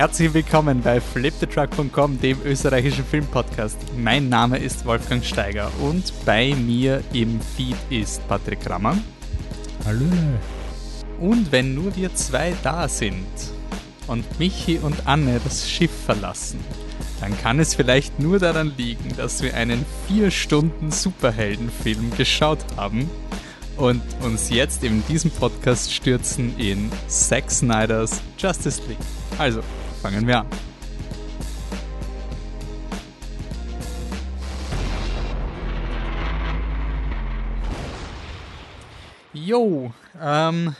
Herzlich willkommen bei flipthetruck.com, dem österreichischen Filmpodcast. Mein Name ist Wolfgang Steiger und bei mir im Feed ist Patrick Rammer. Hallo. Und wenn nur wir zwei da sind und Michi und Anne das Schiff verlassen, dann kann es vielleicht nur daran liegen, dass wir einen 4 Stunden Superheldenfilm geschaut haben und uns jetzt in diesem Podcast stürzen in Zack Snyders Justice League. Also, fangen wir an. Jo, ähm,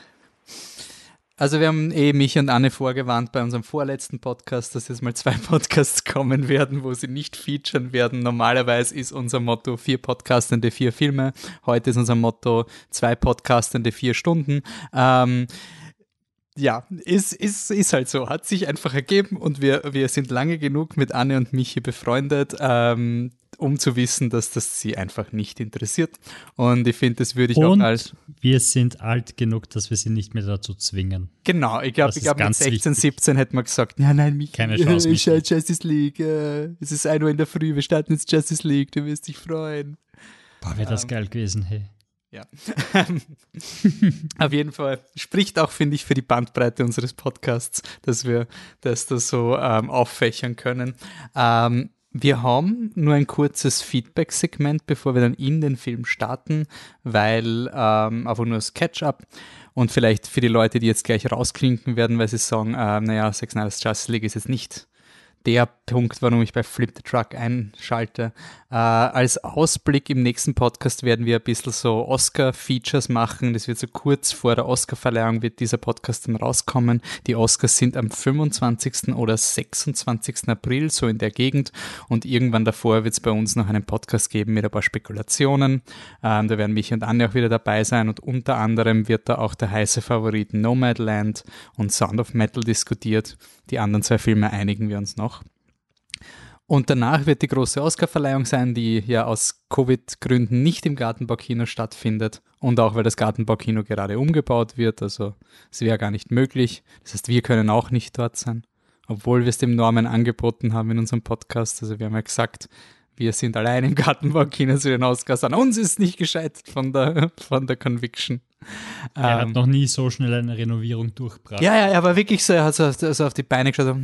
also wir haben eh mich und Anne vorgewarnt bei unserem vorletzten Podcast, dass jetzt mal zwei Podcasts kommen werden, wo sie nicht featuren werden. Normalerweise ist unser Motto vier Podcastende, vier Filme. Heute ist unser Motto zwei Podcastende, vier Stunden. Ähm, ja, ist, ist, ist halt so, hat sich einfach ergeben und wir, wir sind lange genug mit Anne und Michi befreundet, ähm, um zu wissen, dass das sie einfach nicht interessiert. Und ich finde, das würde ich und auch als. Wir sind alt genug, dass wir sie nicht mehr dazu zwingen. Genau, ich glaube, ich glaub, mit 16, wichtig. 17 hätte man gesagt, ja, nein, Michi, keine Chance. Ich schaue Justice League, äh, es ist 1 Uhr in der Früh, wir starten jetzt Justice League, du wirst dich freuen. Boah, wäre das ähm, geil gewesen, hey. Ja. Auf jeden Fall spricht auch, finde ich, für die Bandbreite unseres Podcasts, dass wir das da so ähm, auffächern können. Ähm, wir haben nur ein kurzes Feedback-Segment, bevor wir dann in den Film starten, weil ähm, einfach nur das Catch-up und vielleicht für die Leute, die jetzt gleich rausklinken werden, weil sie sagen, äh, naja, Sex Nights Justice League ist jetzt nicht der Punkt, warum ich bei Flip the Truck einschalte. Äh, als Ausblick im nächsten Podcast werden wir ein bisschen so Oscar-Features machen. Das wird so kurz vor der Oscar-Verleihung wird dieser Podcast dann rauskommen. Die Oscars sind am 25. oder 26. April, so in der Gegend. Und irgendwann davor wird es bei uns noch einen Podcast geben mit ein paar Spekulationen. Ähm, da werden mich und Anne auch wieder dabei sein. Und unter anderem wird da auch der heiße Favorit Nomadland und Sound of Metal diskutiert. Die anderen zwei Filme einigen wir uns noch. Und danach wird die große Oscarverleihung sein, die ja aus Covid-Gründen nicht im Gartenbaukino stattfindet und auch weil das Gartenbaukino gerade umgebaut wird. Also es wäre gar nicht möglich. Das heißt, wir können auch nicht dort sein, obwohl wir es dem Norman angeboten haben in unserem Podcast. Also wir haben ja gesagt, wir sind allein im Gartenbaukino zu den Oscars. An uns ist nicht gescheit von der, von der Conviction. Er ähm, hat noch nie so schnell eine Renovierung durchgebracht. Ja, ja, er war wirklich so, er hat so, also auf die Beine geschaut,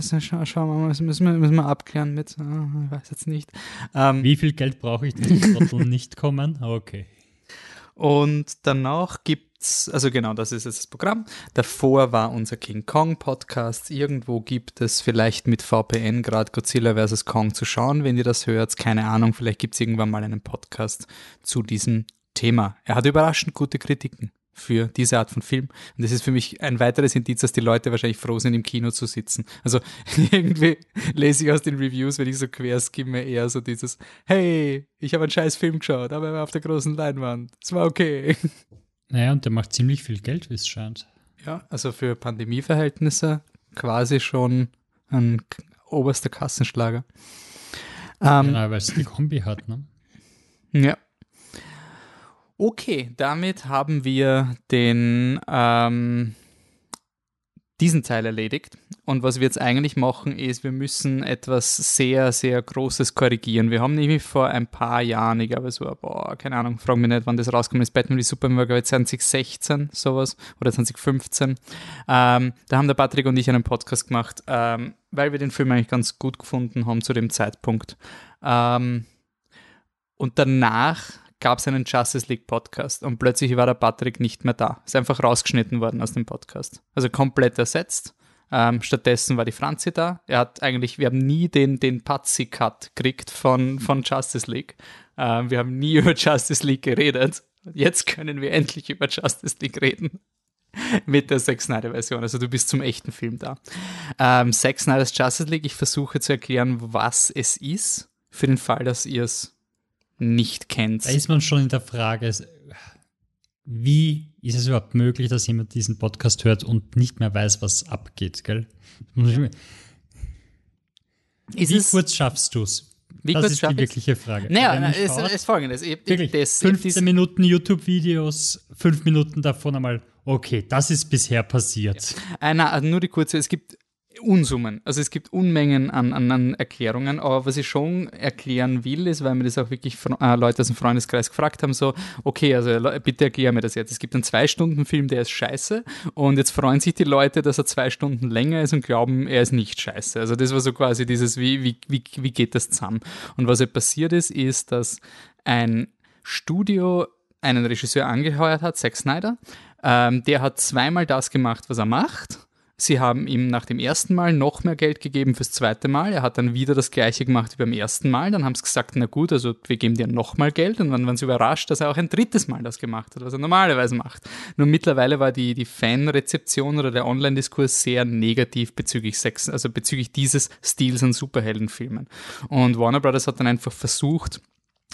so, schau, schau mal, das müssen wir, müssen wir abklären mit, ich weiß jetzt nicht. Ähm, Wie viel Geld brauche ich, dass die Trottel nicht kommen? Okay. Und danach gibt es, also genau, das ist jetzt das Programm. Davor war unser King Kong Podcast. Irgendwo gibt es vielleicht mit VPN gerade Godzilla vs. Kong zu schauen, wenn ihr das hört. Keine Ahnung, vielleicht gibt es irgendwann mal einen Podcast zu diesem Thema. Er hat überraschend gute Kritiken für diese Art von Film. Und das ist für mich ein weiteres Indiz, dass die Leute wahrscheinlich froh sind, im Kino zu sitzen. Also irgendwie lese ich aus den Reviews, wenn ich so quer skimme, eher so dieses, hey, ich habe einen scheiß Film geschaut, aber er war auf der großen Leinwand. Es war okay. Naja, und der macht ziemlich viel Geld, wie es scheint. Ja, also für Pandemieverhältnisse quasi schon ein oberster Kassenschlager. Ähm, genau, weil es die Kombi hat, ne? Ja. Okay, damit haben wir den ähm, diesen Teil erledigt. Und was wir jetzt eigentlich machen, ist, wir müssen etwas sehr, sehr Großes korrigieren. Wir haben nämlich vor ein paar Jahren, ich glaube so, boah, keine Ahnung, frag mich nicht, wann das rauskommt, ist Batman wie Superman, glaube 2016 sowas oder 2015. Ähm, da haben der Patrick und ich einen Podcast gemacht, ähm, weil wir den Film eigentlich ganz gut gefunden haben zu dem Zeitpunkt. Ähm, und danach gab es einen Justice League Podcast und plötzlich war der Patrick nicht mehr da. Ist einfach rausgeschnitten worden aus dem Podcast. Also komplett ersetzt. Ähm, stattdessen war die Franzi da. Er hat eigentlich, wir haben nie den, den Patsy-Cut gekriegt von, von Justice League. Ähm, wir haben nie über Justice League geredet. Jetzt können wir endlich über Justice League reden. Mit der Zack Snyder Version. Also du bist zum echten Film da. Ähm, Zack Snyder's Justice League, ich versuche zu erklären, was es ist, für den Fall, dass ihr es nicht kennt. Da ist man schon in der Frage, wie ist es überhaupt möglich, dass jemand diesen Podcast hört und nicht mehr weiß, was abgeht, gell? Ist wie kurz schaffst du es? Wie das ist die wirkliche Frage. Naja, es ist folgendes. Ich, wirklich, das, 15 Minuten YouTube-Videos, fünf Minuten davon einmal Okay, das ist bisher passiert. Ja. Äh, na, nur die kurze, es gibt Unsummen. Also es gibt Unmengen an, an, an, Erklärungen, aber was ich schon erklären will, ist, weil mir das auch wirklich äh, Leute aus dem Freundeskreis gefragt haben, so, okay, also bitte erklär mir das jetzt. Es gibt einen Zwei-Stunden-Film, der ist scheiße und jetzt freuen sich die Leute, dass er zwei Stunden länger ist und glauben, er ist nicht scheiße. Also das war so quasi dieses, wie, wie, wie, wie geht das zusammen? Und was halt passiert ist, ist, dass ein Studio einen Regisseur angeheuert hat, Zack Snyder, ähm, der hat zweimal das gemacht, was er macht Sie haben ihm nach dem ersten Mal noch mehr Geld gegeben fürs zweite Mal. Er hat dann wieder das gleiche gemacht wie beim ersten Mal. Dann haben sie gesagt, na gut, also wir geben dir nochmal Geld. Und dann waren sie überrascht, dass er auch ein drittes Mal das gemacht hat, was er normalerweise macht. Nur mittlerweile war die, die Fanrezeption oder der Online-Diskurs sehr negativ bezüglich Sex, also bezüglich dieses Stils an Superheldenfilmen. Und Warner Brothers hat dann einfach versucht,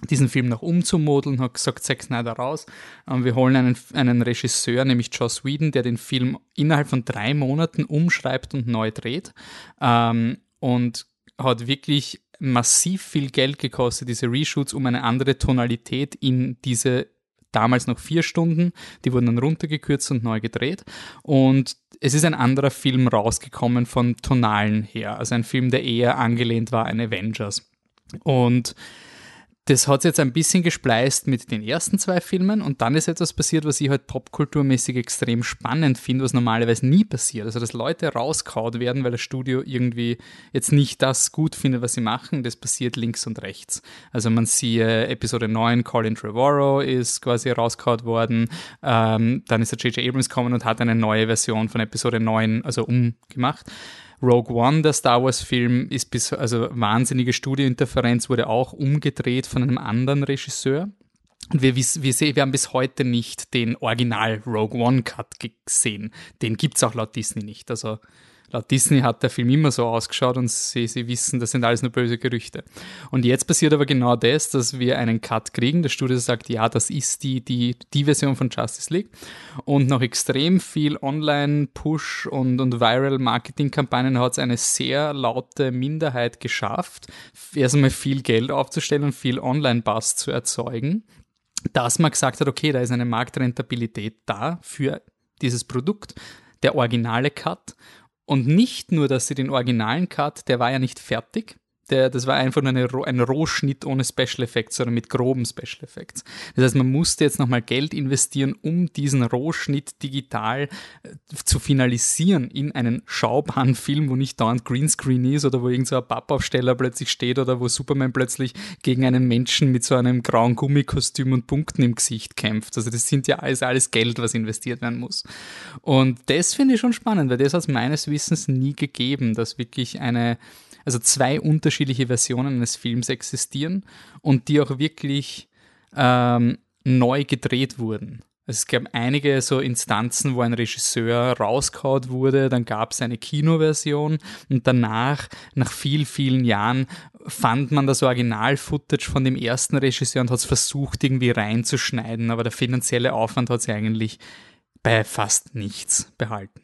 diesen Film noch umzumodeln, hat gesagt, Zack Snyder raus. Und wir holen einen, einen Regisseur, nämlich Joss Whedon, der den Film innerhalb von drei Monaten umschreibt und neu dreht. Ähm, und hat wirklich massiv viel Geld gekostet, diese Reshoots, um eine andere Tonalität in diese damals noch vier Stunden, die wurden dann runtergekürzt und neu gedreht. Und es ist ein anderer Film rausgekommen von Tonalen her, also ein Film, der eher angelehnt war an Avengers. Und das hat jetzt ein bisschen gespleist mit den ersten zwei Filmen und dann ist etwas passiert, was ich halt popkulturmäßig extrem spannend finde, was normalerweise nie passiert. Also, dass Leute rauskaut werden, weil das Studio irgendwie jetzt nicht das gut findet, was sie machen, das passiert links und rechts. Also, man sieht Episode 9, Colin Trevorrow ist quasi rauskaut worden, ähm, dann ist der J.J. Abrams gekommen und hat eine neue Version von Episode 9, also umgemacht. Rogue One, der Star Wars-Film, ist bis, also wahnsinnige Studiointerferenz, wurde auch umgedreht von einem anderen Regisseur. Und wir, wissen, wir, sehen, wir haben bis heute nicht den Original Rogue One Cut gesehen. Den gibt's auch laut Disney nicht. Also laut Disney hat der Film immer so ausgeschaut und sie, sie wissen, das sind alles nur böse Gerüchte. Und jetzt passiert aber genau das, dass wir einen Cut kriegen. Das Studio sagt, ja, das ist die, die, die Version von Justice League. Und noch extrem viel Online-Push und, und Viral-Marketing-Kampagnen hat es eine sehr laute Minderheit geschafft, erstmal viel Geld aufzustellen und viel Online-Buzz zu erzeugen dass man gesagt hat, okay, da ist eine Marktrentabilität da für dieses Produkt, der originale Cut und nicht nur, dass sie den originalen Cut, der war ja nicht fertig, der, das war einfach nur eine, ein Rohschnitt ohne Special Effects, sondern mit groben Special Effects. Das heißt, man musste jetzt nochmal Geld investieren, um diesen Rohschnitt digital äh, zu finalisieren in einen schaubaren Film, wo nicht dauernd Greenscreen ist oder wo irgend so ein Pappaufsteller plötzlich steht oder wo Superman plötzlich gegen einen Menschen mit so einem grauen Gummikostüm und Punkten im Gesicht kämpft. Also das sind ja alles, alles Geld, was investiert werden muss. Und das finde ich schon spannend, weil das hat es meines Wissens nie gegeben, dass wirklich eine also zwei unterschiedliche Versionen eines Films existieren und die auch wirklich ähm, neu gedreht wurden. Es gab einige so Instanzen, wo ein Regisseur rauskaut wurde, dann gab es eine Kinoversion und danach, nach viel, vielen Jahren, fand man das Original-Footage von dem ersten Regisseur und hat es versucht, irgendwie reinzuschneiden, aber der finanzielle Aufwand hat sich eigentlich bei fast nichts behalten.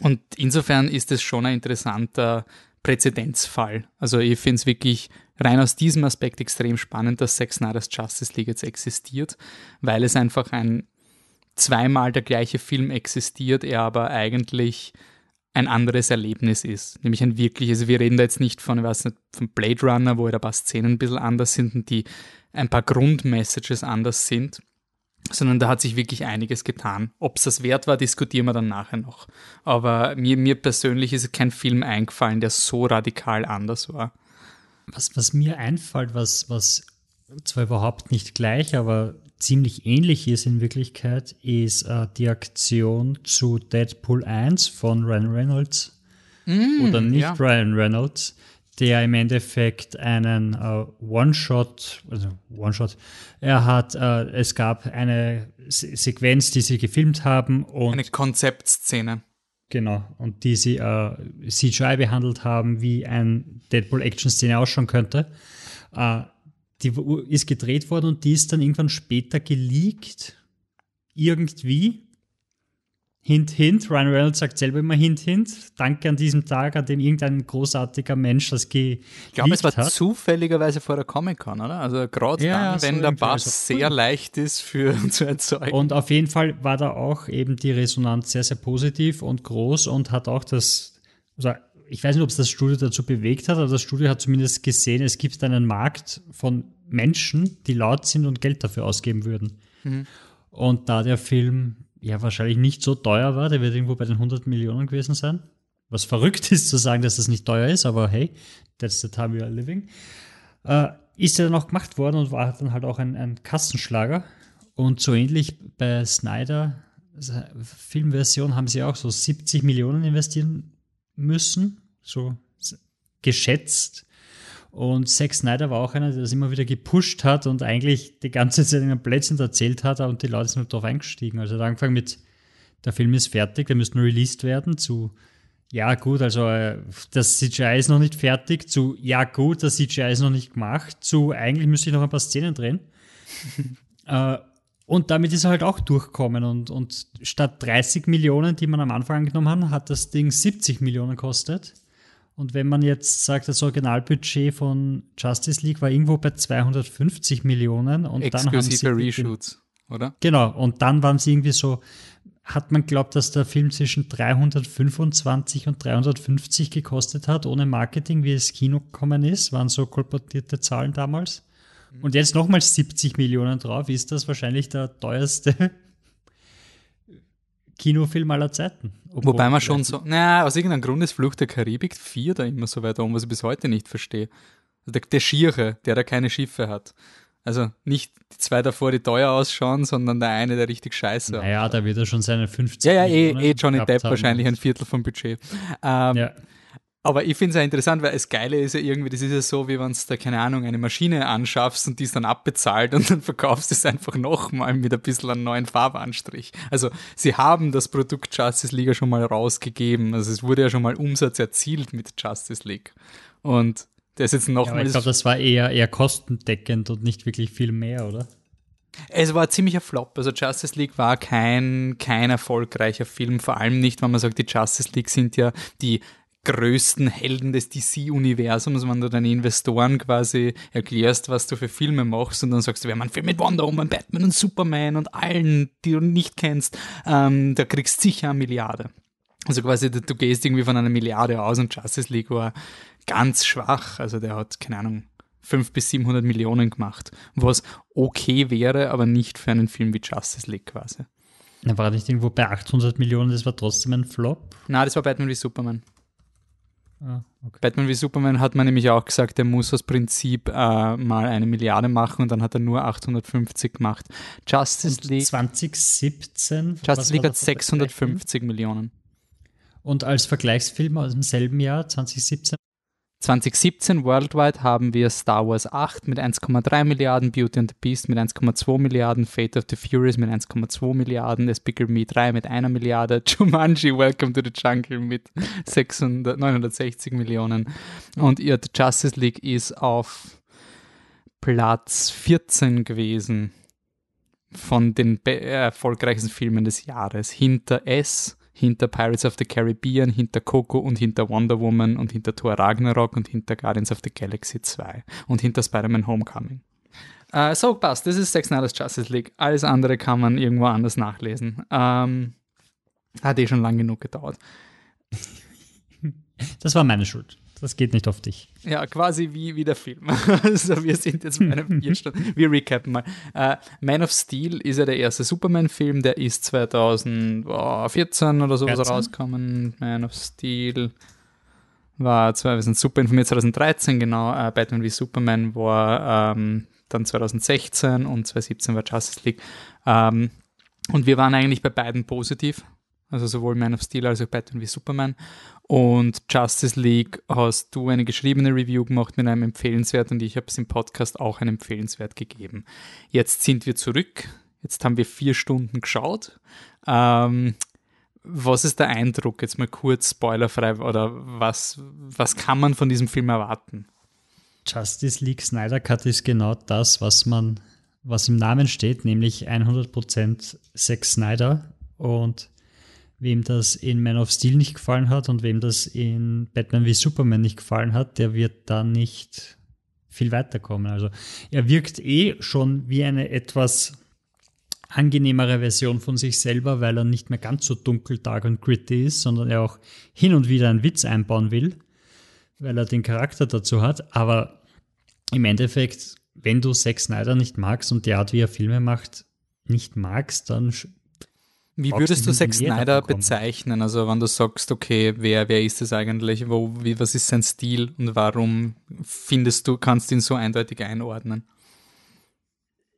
Und insofern ist es schon ein interessanter Präzedenzfall. Also ich finde es wirklich rein aus diesem Aspekt extrem spannend, dass Zack Snyder's Justice League jetzt existiert, weil es einfach ein zweimal der gleiche Film existiert, er aber eigentlich ein anderes Erlebnis ist. Nämlich ein wirkliches, also wir reden da jetzt nicht von, ich weiß nicht, von Blade Runner, wo ja ein paar Szenen ein bisschen anders sind und die ein paar Grundmessages anders sind, sondern da hat sich wirklich einiges getan. Ob es das wert war, diskutieren wir dann nachher noch. Aber mir, mir persönlich ist kein Film eingefallen, der so radikal anders war. Was, was mir einfällt, was, was zwar überhaupt nicht gleich, aber ziemlich ähnlich ist in Wirklichkeit, ist äh, die Aktion zu Deadpool 1 von Ryan Reynolds. Mm, oder nicht ja. Ryan Reynolds, der im Endeffekt einen äh, One-Shot, also One-Shot, er hat, äh, es gab eine Se Sequenz, die sie gefilmt haben und eine Konzeptszene. Genau, und die sie äh, CGI behandelt haben, wie ein Deadpool-Action-Szene ausschauen könnte. Äh, die ist gedreht worden und die ist dann irgendwann später geleakt. Irgendwie Hint, hint. Ryan Reynolds sagt selber immer Hint, hint. Danke an diesem Tag, an dem irgendein großartiger Mensch das geliebt Ich glaube, es war hat. zufälligerweise vor der Comic-Con, oder? Also gerade Ja, dann, so wenn der irgendwie, Bass also, sehr leicht ist für zu erzeugen. Und auf jeden Fall war da auch eben die Resonanz sehr, sehr positiv und groß und hat auch das, also ich weiß nicht, ob es das Studio dazu bewegt hat, aber das Studio hat zumindest gesehen, es gibt einen Markt von Menschen, die laut sind und Geld dafür ausgeben würden. Und da der Film ja wahrscheinlich nicht so teuer war, der wird irgendwo bei den 100 Millionen gewesen sein. Was verrückt ist zu sagen, dass das nicht teuer ist, aber hey, that's the time we are living. Äh, ist er dann auch gemacht worden und war dann halt auch ein, ein Kassenschlager. Und so ähnlich bei Snyder, Filmversion, haben sie auch so 70 Millionen investieren müssen, so geschätzt. Und Zack Snyder war auch einer, der das immer wieder gepusht hat und eigentlich die ganze Zeit einen Blödsinn erzählt hat und die Leute sind nur drauf eingestiegen. Also er hat angefangen mit, der Film ist fertig, der müsste nur released werden, zu, ja gut, also äh, das CGI ist noch nicht fertig, zu, ja gut, das CGI ist noch nicht gemacht, zu, eigentlich müsste ich noch ein paar Szenen drehen. äh, und damit ist er halt auch durchgekommen und, und statt 30 Millionen, die man am Anfang angenommen hat, hat das Ding 70 Millionen gekostet. Und wenn man jetzt sagt, das Originalbudget von Justice League war irgendwo bei 250 Millionen und dann haben sie Reshoots, oder? Genau, und dann waren sie irgendwie so, hat man glaubt, dass der Film zwischen 325 und 350 gekostet hat, ohne Marketing, wie es Kino gekommen ist, waren so kolportierte Zahlen damals. Und jetzt nochmal 70 Millionen drauf, ist das wahrscheinlich der teuerste Kinofilm aller Zeiten. Obwohl Wobei man schon so, naja, aus irgendeinem Grund ist Flucht der Karibik 4 da immer so weit oben, was ich bis heute nicht verstehe. Also der, der Schiere, der da keine Schiffe hat. Also nicht die zwei davor, die teuer ausschauen, sondern der eine, der richtig scheiße Naja, da wird er schon seine 50 Ja, ja, eh, eh Johnny Depp haben. wahrscheinlich ein Viertel vom Budget. Ähm, Ja. Aber ich finde es ja interessant, weil das Geile ist ja irgendwie, das ist ja so, wie wenn du da, keine Ahnung, eine Maschine anschaffst und die ist dann abbezahlt und dann verkaufst du es einfach nochmal mit ein bisschen einem neuen Farbanstrich. Also sie haben das Produkt Justice League ja schon mal rausgegeben. Also es wurde ja schon mal Umsatz erzielt mit Justice League. Und ist jetzt Ja, nochmal. ich glaube, das war eher, eher kostendeckend und nicht wirklich viel mehr, oder? Es war ein ziemlicher Flop. Also Justice League war kein, kein erfolgreicher Film, vor allem nicht, wenn man sagt, die Justice League sind ja die größten Helden des DC-Universums, wenn du deine Investoren quasi erklärst, was du für Filme machst und dann sagst du, wir haben einen Film mit Wonder Woman, Batman und Superman und allen, die du nicht kennst, ähm, da kriegst du sicher eine Milliarde. Also quasi, du, gehst irgendwie von einer Milliarde aus und Justice League war ganz schwach. Also der hat, keine Ahnung, 500 bis 700 Millionen gemacht, was okay wäre, aber nicht für einen Film wie Justice League quasi. Er war nicht irgendwo bei 800 Millionen, das war trotzdem ein Flop. Na, das war Batman wie Superman. Ah, okay. Batman wie Superman hat man nämlich auch gesagt, der muss aus Prinzip äh, mal eine Milliarde machen und dann hat er nur 850 gemacht. Justice League, 2017. was Justice League hat das für ein Vergleichsfilm? 650 Millionen. Und als Vergleichsfilm aus demselben Jahr, 2017, 2017 worldwide haben wir Star Wars 8 mit 1,3 Milliarden, Beauty and the Beast mit 1,2 Milliarden, Fate of the Furious mit 1,2 Milliarden, Despicable Me 3 mit einer Milliarde, Jumanji Welcome to the Jungle mit 600, 960 Millionen und ihr The Justice League ist auf Platz 14 gewesen von den äh, erfolgreichsten Filmen des Jahres. Hinter S, hinter Pirates of the Caribbean, hinter Coco und hinter Wonder Woman und hinter Thor Ragnarok und hinter Guardians of the Galaxy 2 und hinter Spider-Man Homecoming. Äh, so, passt. Das ist Zack Snyder's Justice League. Alles andere kann man irgendwo anders nachlesen. Ähm, hat eh schon lang genug gedauert. das war meine Schuld. Das geht nicht auf dich. Ja, quasi wie, wie der Film. also wir sind jetzt bei einem vier Stunden. Wir recappen mal. Äh, Man of Steel ist ja der erste Superman-Film, der ist 2014 oder sowas 13? rausgekommen. Man of Steel war, wir sind super informiert, 2013, genau. Äh, Batman wie Superman war ähm, dann 2016 und 2017 war Justice League. Ähm, und wir waren eigentlich bei beiden positiv. Also sowohl Man of Steel als auch Batman wie Superman. Und Justice League hast du eine geschriebene Review gemacht mit einem Empfehlenswert und ich habe es im Podcast auch ein Empfehlenswert gegeben. Jetzt sind wir zurück. Jetzt haben wir vier Stunden geschaut. Ähm, was ist der Eindruck? Jetzt mal kurz spoilerfrei oder was, was kann man von diesem Film erwarten? Justice League Snyder Cut ist genau das, was man, was im Namen steht, nämlich 100% Zack Snyder. Und wem das in Man of Steel nicht gefallen hat und wem das in Batman wie Superman nicht gefallen hat, der wird da nicht viel weiterkommen. Also er wirkt eh schon wie eine etwas angenehmere Version von sich selber, weil er nicht mehr ganz so dunkel, dark und gritty ist, sondern er auch hin und wieder einen Witz einbauen will, weil er den Charakter dazu hat. Aber im Endeffekt, wenn du Zack Snyder nicht magst und die Art, wie er Filme macht, nicht magst, dann wie würdest du Zack Snyder bezeichnen? Also wenn du sagst, okay, wer, wer ist es eigentlich? Wo, wie, was ist sein Stil und warum findest du, kannst du ihn so eindeutig einordnen?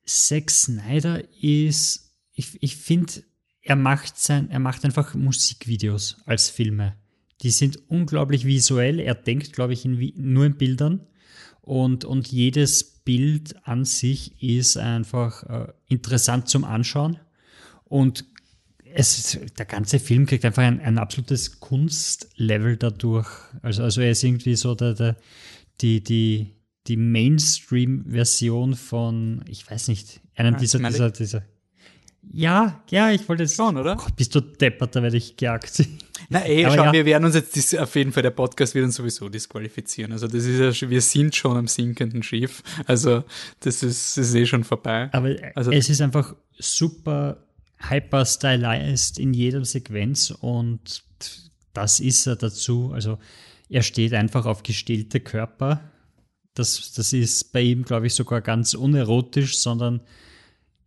Zack Snyder ist, ich, ich finde, er macht sein, er macht einfach Musikvideos als Filme. Die sind unglaublich visuell. Er denkt, glaube ich, in, nur in Bildern. Und, und jedes Bild an sich ist einfach äh, interessant zum Anschauen. Und es, der ganze Film kriegt einfach ein, ein absolutes Kunstlevel dadurch. Also, also er ist irgendwie so der, der, die, die, die Mainstream-Version von, ich weiß nicht, einem ja, dieser, dieser, dieser. Ja, ja, ich wollte jetzt. Schon, oder? Gott, bist du deppert, da werde ich gejagt. Na Aber schau, ja. wir werden uns jetzt auf jeden Fall, der Podcast wird uns sowieso disqualifizieren. Also das ist ja, wir sind schon am sinkenden Schiff. Also das ist, das ist eh schon vorbei. Aber also, es ist einfach super hyper stylized in jeder Sequenz und das ist er dazu. Also er steht einfach auf gestillte Körper. Das, das ist bei ihm, glaube ich, sogar ganz unerotisch, sondern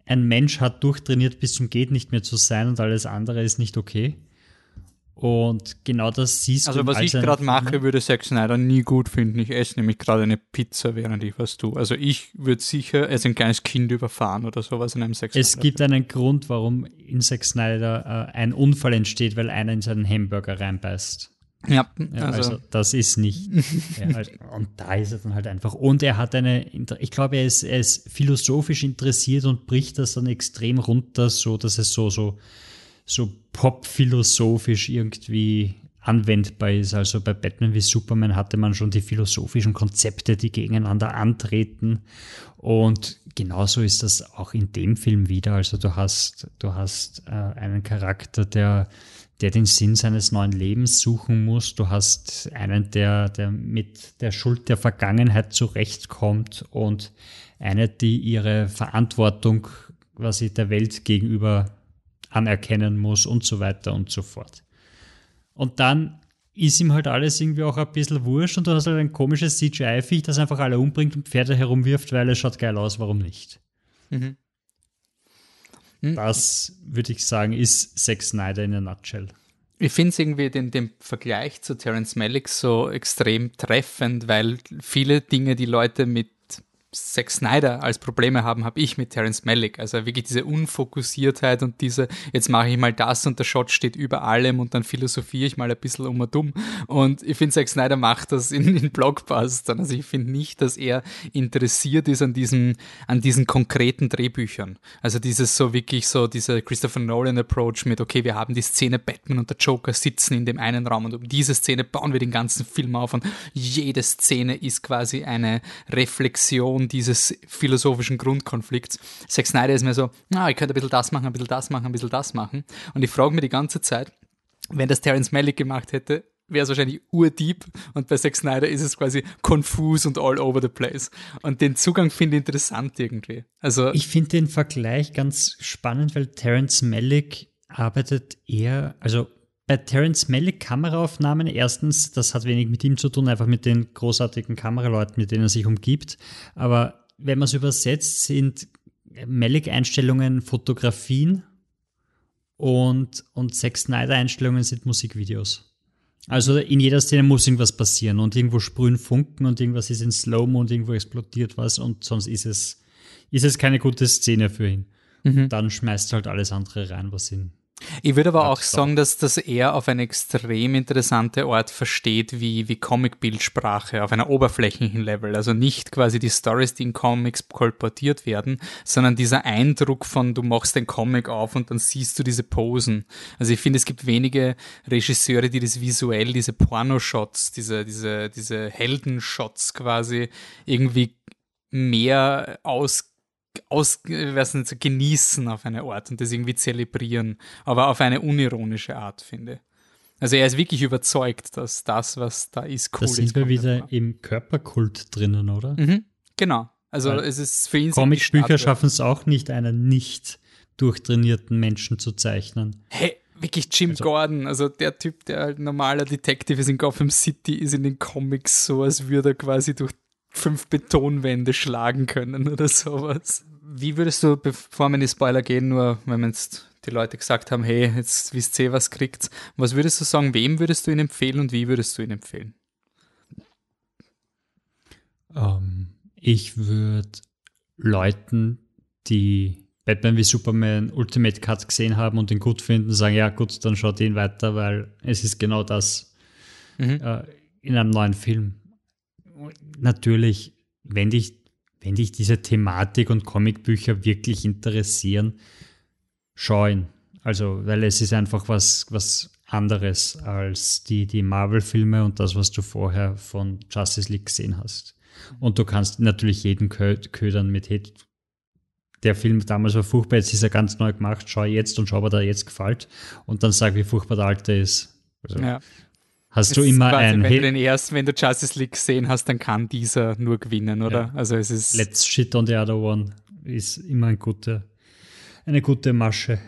ein Mensch hat durchtrainiert bis zum Geht nicht mehr zu sein und alles andere ist nicht okay. Und genau das siehst also, du. Also, was ich gerade mache, würde Zack Snyder nie gut finden. Ich esse nämlich gerade eine Pizza, während ich was tue. Also, ich würde sicher als ein kleines Kind überfahren oder sowas in einem Zack Snyder. Es gibt einen Grund, warum in Zack Snyder äh, ein Unfall entsteht, weil einer in seinen Hamburger reinbeißt. Ja, ja also, also, das ist nicht. ja, also, und da ist er dann halt einfach. Und er hat eine, ich glaube, er ist, er ist philosophisch interessiert und bricht das dann extrem runter, so dass es so, so so pop-philosophisch irgendwie anwendbar ist. Also bei Batman wie Superman hatte man schon die philosophischen Konzepte, die gegeneinander antreten. Und genauso ist das auch in dem Film wieder. Also du hast, du hast äh, einen Charakter, der, der den Sinn seines neuen Lebens suchen muss. Du hast einen, der, der mit der Schuld der Vergangenheit zurechtkommt und eine, die ihre Verantwortung quasi der Welt gegenüber anerkennen muss und so weiter und so fort. Und dann ist ihm halt alles irgendwie auch ein bisschen wurscht und du hast halt ein komisches CGI-Viech, das einfach alle umbringt und Pferde herumwirft, weil es schaut geil aus, warum nicht? Mhm. Mhm. Das würde ich sagen, ist Zack Snyder in a nutshell. Ich finde es irgendwie den, den Vergleich zu Terence Malick so extrem treffend, weil viele Dinge, die Leute mit Zack Snyder als Probleme haben, habe ich mit Terence Malick. Also wirklich diese Unfokussiertheit und diese, jetzt mache ich mal das und der Shot steht über allem und dann philosophiere ich mal ein bisschen um und um. Und ich finde, Zack Snyder macht das in, in Blockbustern. Also ich finde nicht, dass er interessiert ist an diesen, an diesen konkreten Drehbüchern. Also dieses so wirklich so, dieser Christopher Nolan Approach mit, okay, wir haben die Szene Batman und der Joker sitzen in dem einen Raum und um diese Szene bauen wir den ganzen Film auf und jede Szene ist quasi eine Reflexion Definition dieses philosophischen Grundkonflikts. Zack Snyder ist mir so, na, ich könnte ein bisschen das machen, ein bisschen das machen, ein bisschen das machen. Und ich frage mir die ganze Zeit, wenn das Terence Malick gemacht hätte, wäre es wahrscheinlich urdeep und bei Zack Snyder ist es quasi confused und all over the place. Und den Zugang finde ich interessant irgendwie. Also ich finde den Vergleich ganz spannend, weil Terence Malick arbeitet eher, also bei Terence Malick Kameraaufnahmen, erstens, das hat wenig mit ihm zu tun, einfach mit den großartigen Kameraleuten, mit denen er sich umgibt. Aber wenn man es übersetzt, sind Malick-Einstellungen Fotografien und, und Zack Snyder-Einstellungen sind Musikvideos. Also in jeder Szene muss irgendwas passieren und irgendwo sprühen Funken und irgendwas ist in Slow-Mo und irgendwo explodiert was und sonst ist es, ist es keine gute Szene für ihn. Mhm. Dann schmeißt halt alles andere rein, was ihn ich würde aber auch sagen, dass das er auf eine extrem interessante Art versteht, wie, wie Comic-Bildsprache auf einer oberflächlichen Level. Also nicht quasi die Stories, die in Comics kolportiert werden, sondern dieser Eindruck von, du machst den Comic auf und dann siehst du diese Posen. Also ich finde, es gibt wenige Regisseure, die das visuell, diese Pornoshots, diese, diese, diese Heldenshots quasi irgendwie mehr aus aus, weiß nicht, genießen auf eine Art und das irgendwie zelebrieren, aber auf eine unironische Art, finde. Also er ist wirklich überzeugt, dass das, was da ist, cool ist. Da sind wir wieder davor. im Körperkult drinnen, oder? Mhm, genau. Also Weil es ist für ihn Comicbücher schaffen es auch nicht, einen nicht durchtrainierten Menschen zu zeichnen. Hey, wirklich Jim also, Gordon, also der Typ, der halt normaler Detective ist in Gotham City, ist in den Comics so, als würde er quasi durch fünf Betonwände schlagen können oder sowas. Wie würdest du, bevor wir in die Spoiler gehen, nur wenn wir jetzt die Leute gesagt haben, hey, jetzt wisst ihr, was kriegt, was würdest du sagen, wem würdest du ihn empfehlen und wie würdest du ihn empfehlen? Um, ähm, ich würde Leuten, die Batman wie Superman Ultimate Cut gesehen haben und den gut finden, sagen, ja gut, dann schaut ihn weiter, weil es ist genau das mhm. äh, in einem neuen Film. Natürlich, wenn dich, wenn dich diese Thematik und Comicbücher wirklich interessieren, schau ihn. Also, weil es ist einfach was, was anderes als die, die Marvel-Filme und das, was du vorher von Justice League gesehen hast. Und du kannst natürlich jeden ködern mit, hey, der Film damals war furchtbar, jetzt ist er ganz neu gemacht, schau jetzt und schau, was dir jetzt gefällt und dann sag, wie furchtbar der alte ist. Also, ja. Hast du immer quasi, ein wenn du den ersten, wenn du Justice League gesehen hast, dann kann dieser nur gewinnen, oder? Ja. Also es ist. Let's shit on the other one ist immer ein gute, eine gute Masche.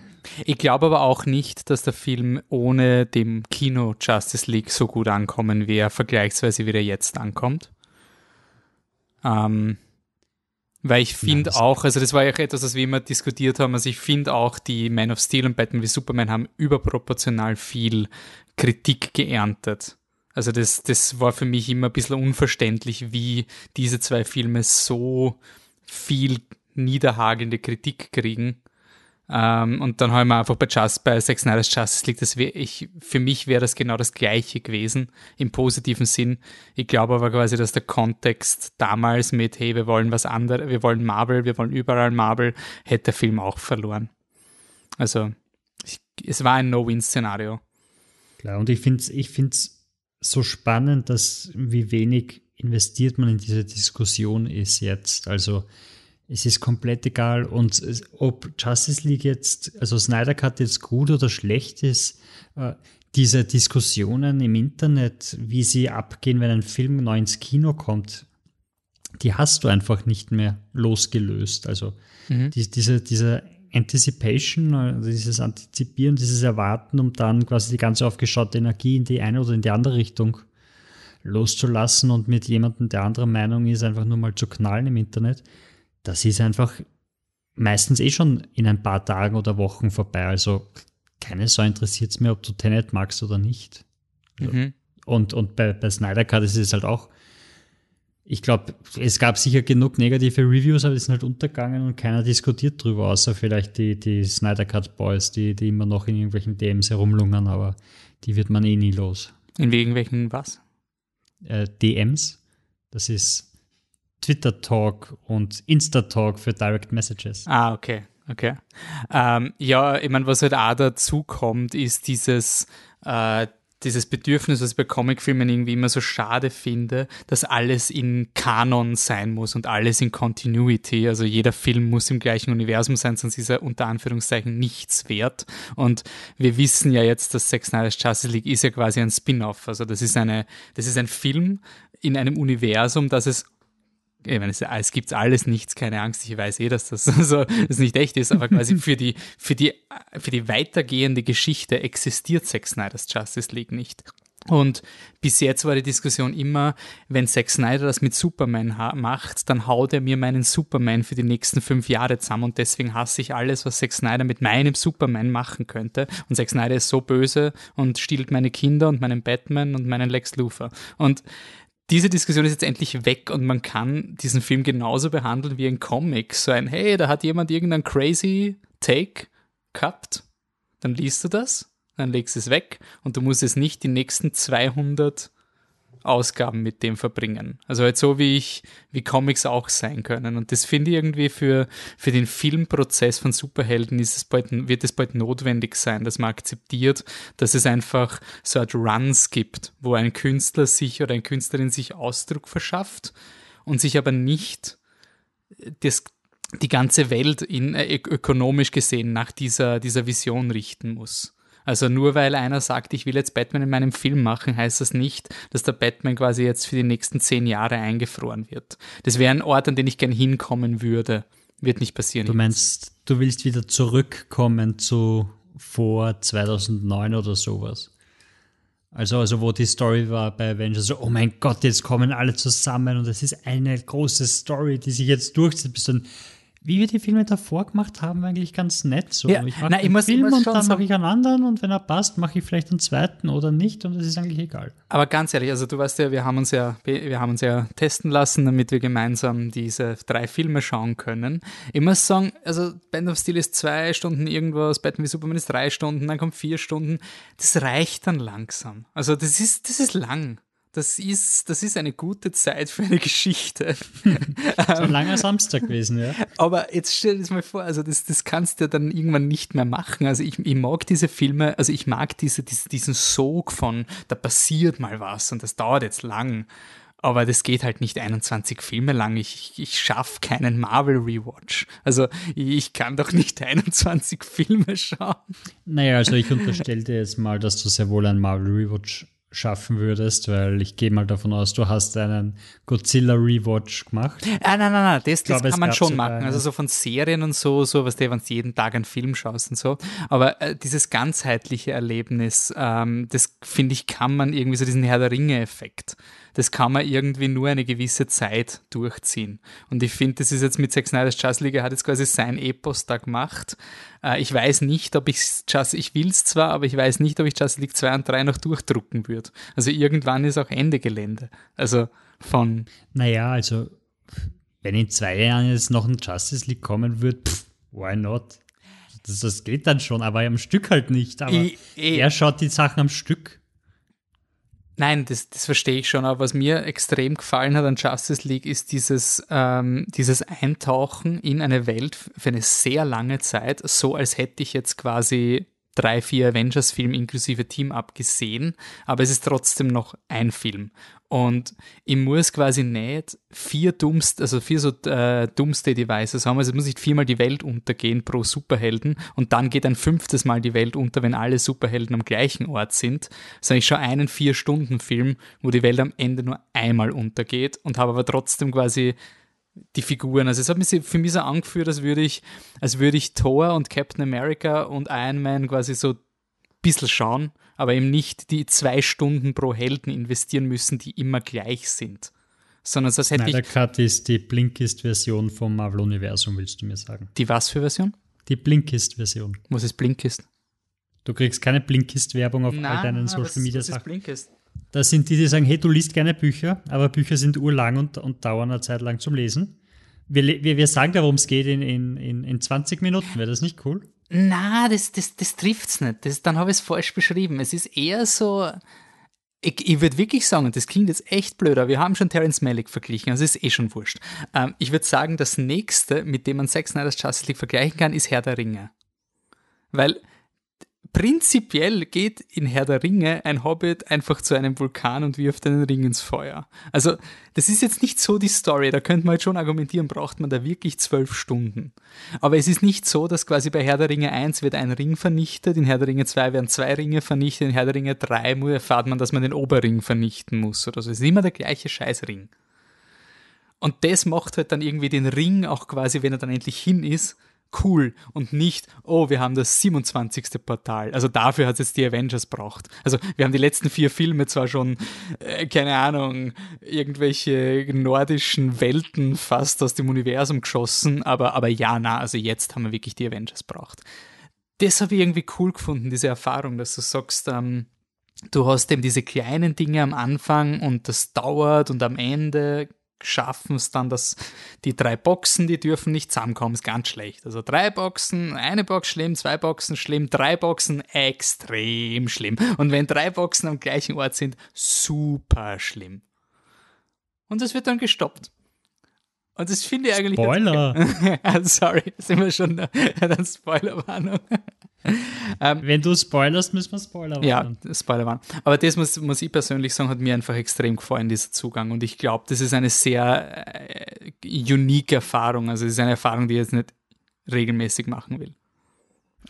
Ich glaube aber auch nicht, dass der Film ohne dem Kino Justice League so gut ankommen wäre, vergleichsweise wie der jetzt ankommt. Ähm, weil ich finde auch, also das war ja auch etwas, was wir immer diskutiert haben, also ich finde auch, die Man of Steel und Batman wie Superman haben überproportional viel Kritik geerntet. Also das, das war für mich immer ein bisschen unverständlich, wie diese zwei Filme so viel niederhagende Kritik kriegen ähm, und dann haben wir einfach bei, Just, bei Sex Snyder's Justice League, das wär, ich, für mich wäre das genau das Gleiche gewesen, im positiven Sinn. Ich glaube aber quasi, dass der Kontext damals mit, hey, wir wollen was anderes, wir wollen Marvel, wir wollen überall Marvel, hätte der Film auch verloren. Also, ich, es war ein No-Win-Szenario. Klar, und ich finde es ich find's so spannend, dass wie wenig investiert man in diese Diskussion ist jetzt. Also, es ist komplett egal. Und ob Justice League jetzt, also Snyder Cut jetzt gut oder schlecht ist, äh, diese Diskussionen im Internet, wie sie abgehen, wenn ein Film neu ins Kino kommt, die hast du einfach nicht mehr losgelöst. Also mhm. die, diese, diese Anticipation, also dieses Antizipieren, dieses Erwarten, um dann quasi die ganze aufgeschaute Energie in die eine oder in die andere Richtung loszulassen und mit jemandem, der anderer Meinung ist, einfach nur mal zu knallen im Internet das ist einfach meistens eh schon in ein paar Tagen oder Wochen vorbei. Also keine Sau interessiert es mir, ob du Tenet magst oder nicht. Mhm. Und, und bei, bei Snyder Cut ist es halt auch, ich glaube, es gab sicher genug negative Reviews, aber die sind halt untergegangen und keiner diskutiert drüber, außer vielleicht die, die Snyder Cut Boys, die, die immer noch in irgendwelchen DMs herumlungern, aber die wird man eh nie los. In irgendwelchen was? Äh, DMs. Das ist Twitter-Talk und Insta-Talk für Direct Messages. Ah, okay. Okay. Ähm, ja, ich meine, was halt auch dazu kommt, ist dieses, äh, dieses Bedürfnis, was ich bei Comicfilmen irgendwie immer so schade finde, dass alles in Kanon sein muss und alles in Continuity. Also jeder Film muss im gleichen Universum sein, sonst ist er unter Anführungszeichen nichts wert. Und wir wissen ja jetzt, dass Sex Snyder's Justice League ist ja quasi ein Spin-off. Also das ist eine, das ist ein Film in einem Universum, das es ich meine, es, es gibt alles nichts, keine Angst, ich weiß eh, dass das so das nicht echt ist, aber quasi für die, für die, für die weitergehende Geschichte existiert Zack Snyder's Justice League nicht. Und bis jetzt war die Diskussion immer, wenn Zack Snyder das mit Superman macht, dann haut er mir meinen Superman für die nächsten fünf Jahre zusammen und deswegen hasse ich alles, was Zack Snyder mit meinem Superman machen könnte. Und Zack Snyder ist so böse und stiehlt meine Kinder und meinen Batman und meinen Lex Luthor. Und diese Diskussion ist jetzt endlich weg und man kann diesen Film genauso behandeln wie ein Comic. So ein, hey, da hat jemand irgendeinen crazy Take gehabt, dann liest du das, dann legst du es weg und du musst es nicht die nächsten 200 Ausgaben mit dem verbringen. Also halt so wie ich, wie Comics auch sein können. Und das finde ich irgendwie für, für den Filmprozess von Superhelden ist es bald, wird es bald notwendig sein, dass man akzeptiert, dass es einfach so Art Runs gibt, wo ein Künstler sich oder eine Künstlerin sich Ausdruck verschafft und sich aber nicht das die ganze Welt in, äh, ökonomisch gesehen nach dieser, dieser Vision richten muss. Also nur weil einer sagt, ich will jetzt Batman in meinem Film machen, heißt das nicht, dass der Batman quasi jetzt für die nächsten zehn Jahre eingefroren wird. Das wäre ein Ort, an den ich gern hinkommen würde. Wird nicht passieren. Du meinst, du willst wieder zurückkommen zu vor 2009 oder sowas? Also, also wo die Story war bei Avengers, so, oh mein Gott, jetzt kommen alle zusammen und es ist eine große Story, die sich jetzt durchzieht, bis dann wie wir die Filme davor gemacht haben, eigentlich ganz nett. So. Ja, ich mache einen muss, Film und dann mache ich einen anderen und wenn er passt, mache ich vielleicht einen zweiten oder nicht und das ist eigentlich egal. Aber ganz ehrlich, also du weißt ja, wir haben uns ja, wir haben uns ja testen lassen, damit wir gemeinsam diese drei Filme schauen können. Ich muss sagen, also Band of Steel ist zwei Stunden irgendwas, Batman wie Superman ist drei Stunden, dann kommt vier Stunden. Das reicht dann langsam. Also das ist, das ist lang das ist, das ist eine gute Zeit für eine Geschichte. so ein langer Samstag gewesen, ja. Aber jetzt stell dir das mal vor, also das, das kannst du ja dann irgendwann nicht mehr machen. Also ich, ich mag diese Filme, also ich mag diese, diese, diesen Sog von, da passiert mal was und das dauert jetzt lang. Aber das geht halt nicht 21 Filme lang. Ich, ich, schaffe keinen Marvel-Rewatch. Also ich kann doch nicht 21 Filme schauen. Naja, also ich unterstelle dir jetzt mal, dass du sehr wohl einen Marvel-Rewatch schaffen würdest, weil ich gehe mal davon aus, du hast einen Godzilla Rewatch gemacht. Ah, nein, nein, nein, das, das glaube, kann man schon machen. Also so von Serien und so, so was du, wenn du jeden Tag einen Film schaust und so. Aber äh, dieses ganzheitliche Erlebnis, ähm, das finde ich, kann man irgendwie so diesen Herr der Ringe-Effekt das kann man irgendwie nur eine gewisse Zeit durchziehen. Und ich finde, das ist jetzt mit Zack Snyder's Justice League, er hat jetzt quasi sein Epos da gemacht. Äh, ich weiß nicht, ob ich Just, ich will es zwar, aber ich weiß nicht, ob ich Justice League 2 und 3 noch durchdrucken würde. Also irgendwann ist auch Ende Gelände. Also von. Naja, also wenn in zwei Jahren jetzt noch ein Justice League kommen wird, pff, why not? Das, das, geht dann schon, aber am Stück halt nicht. Aber ich, ich, er schaut die Sachen am Stück. Nein, das, das verstehe ich schon, aber was mir extrem gefallen hat an Justice League ist dieses, ähm, dieses Eintauchen in eine Welt für eine sehr lange Zeit, so als hätte ich jetzt quasi drei, vier Avengers-Filme inklusive Team-Up gesehen, aber es ist trotzdem noch ein Film. Und ich muss quasi nicht vier Dummst, also vier so äh, Doomsday-Devices haben. Also es muss nicht viermal die Welt untergehen pro Superhelden und dann geht ein fünftes Mal die Welt unter, wenn alle Superhelden am gleichen Ort sind. Sondern ich schaue einen Vier-Stunden-Film, wo die Welt am Ende nur einmal untergeht und habe aber trotzdem quasi die Figuren. Also es hat mich für mich so angeführt, als würde ich, als würde ich Thor und Captain America und Iron Man quasi so ein bisschen schauen aber eben nicht die zwei Stunden pro Helden investieren müssen, die immer gleich sind. Sondern das hätte Snyder ich. Cut ist die Blinkist-Version vom Marvel-Universum, willst du mir sagen? Die was für Version? Die Blinkist-Version. Was ist Blinkist? Du kriegst keine Blinkist-Werbung auf na, all deinen Social-Media-Sachen. Was ist Blinkist? Das sind die, die sagen, hey, du liest gerne Bücher, aber Bücher sind urlang und, und dauern eine Zeit lang zum Lesen. Wir, wir, wir sagen da, worum es geht in, in, in 20 Minuten. Wäre das nicht cool? Na, das, das, das trifft's nicht. Das, dann habe ich es falsch beschrieben. Es ist eher so. Ich, ich würde wirklich sagen, das klingt jetzt echt blöd, aber wir haben schon Terence Malick verglichen, also ist eh schon wurscht. Ähm, ich würde sagen, das nächste, mit dem man Sex Snyder's Justice League vergleichen kann, ist Herr der Ringe. Weil prinzipiell geht in Herr der Ringe ein Hobbit einfach zu einem Vulkan und wirft einen Ring ins Feuer. Also, das ist jetzt nicht so die Story. Da könnte man jetzt schon argumentieren, braucht man da wirklich zwölf Stunden. Aber es ist nicht so, dass quasi bei Herr der Ringe 1 wird ein Ring vernichtet, in Herr der Ringe 2 werden zwei Ringe vernichtet, in Herr der Ringe 3 erfahrt man, dass man den Oberring vernichten muss oder so. Es ist immer der gleiche Scheißring. Und das macht halt dann irgendwie den Ring auch quasi, wenn er dann endlich hin ist, cool und nicht, oh, wir haben das 27. Portal. Also dafür hat es jetzt die Avengers braucht. Also wir haben die letzten vier Filme zwar schon, äh, keine Ahnung, irgendwelche nordischen Welten fast aus dem Universum geschossen, aber, aber ja, na, also jetzt haben wir wirklich die Avengers braucht. Das habe ich irgendwie cool gefunden, diese Erfahrung, dass du sagst, ähm, du hast eben diese kleinen Dinge am Anfang und das dauert und am Ende schaffen es dann, dass die drei Boxen, die dürfen nicht zusammenkommen, ist ganz schlecht. Also drei Boxen, eine Box schlimm, zwei Boxen schlimm, drei Boxen extrem schlimm. Und wenn drei Boxen am gleichen Ort sind, super schlimm. Und das wird dann gestoppt. Und das finde ich eigentlich. Spoiler! Sorry, sind wir schon an der Spoilerwarnung. Ähm, Wenn du spoilerst, müssen wir Spoiler warnen. Ja, Spoiler waren. Aber das muss, muss ich persönlich sagen, hat mir einfach extrem gefallen, dieser Zugang. Und ich glaube, das ist eine sehr äh, unique Erfahrung. Also es ist eine Erfahrung, die ich jetzt nicht regelmäßig machen will.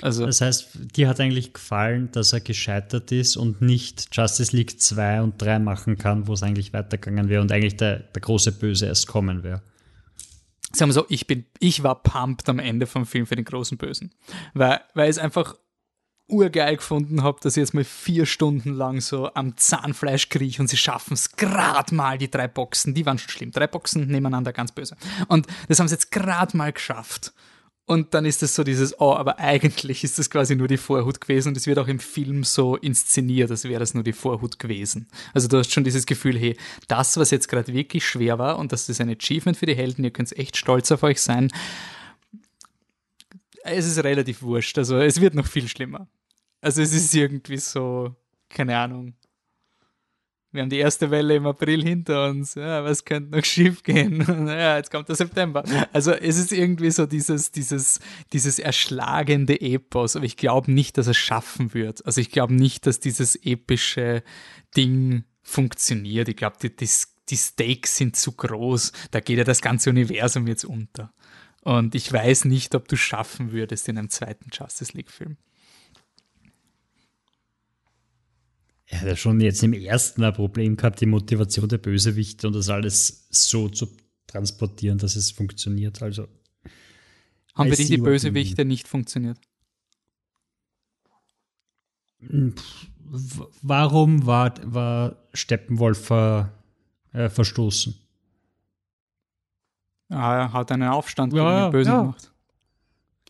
Also, das heißt, dir hat eigentlich gefallen, dass er gescheitert ist und nicht Justice League 2 und 3 machen kann, wo es eigentlich weitergegangen wäre und eigentlich der, der große Böse erst kommen wäre. Sagen wir so, ich, bin, ich war pumped am Ende vom Film für den großen Bösen. Weil, weil ich es einfach urgeil gefunden habe, dass ich jetzt mal vier Stunden lang so am Zahnfleisch kriege und sie schaffen es gerade mal, die drei Boxen, die waren schon schlimm, drei Boxen nebeneinander ganz böse. Und das haben sie jetzt gerade mal geschafft. Und dann ist es so dieses, oh, aber eigentlich ist das quasi nur die Vorhut gewesen und es wird auch im Film so inszeniert, als wäre das nur die Vorhut gewesen. Also du hast schon dieses Gefühl, hey, das, was jetzt gerade wirklich schwer war und das ist ein Achievement für die Helden, ihr könnt echt stolz auf euch sein. Es ist relativ wurscht, also es wird noch viel schlimmer. Also es ist irgendwie so, keine Ahnung, wir haben die erste Welle im April hinter uns. Ja, was könnte noch schief gehen? Ja, jetzt kommt der September. Also es ist irgendwie so dieses, dieses, dieses erschlagende Epos. Aber ich glaube nicht, dass es schaffen wird. Also ich glaube nicht, dass dieses epische Ding funktioniert. Ich glaube, die, die, die Stakes sind zu groß. Da geht ja das ganze Universum jetzt unter. Und ich weiß nicht, ob du schaffen würdest in einem zweiten Justice League-Film. Er hat ja schon jetzt im ersten ein Problem gehabt, die Motivation der Bösewichte und das alles so zu transportieren, dass es funktioniert. Also haben für dich die Bösewichte nicht funktioniert? Hm, warum war, war Steppenwolf ver, äh, verstoßen? Ah, er hat einen Aufstand ja, gegen die Böse ja. gemacht.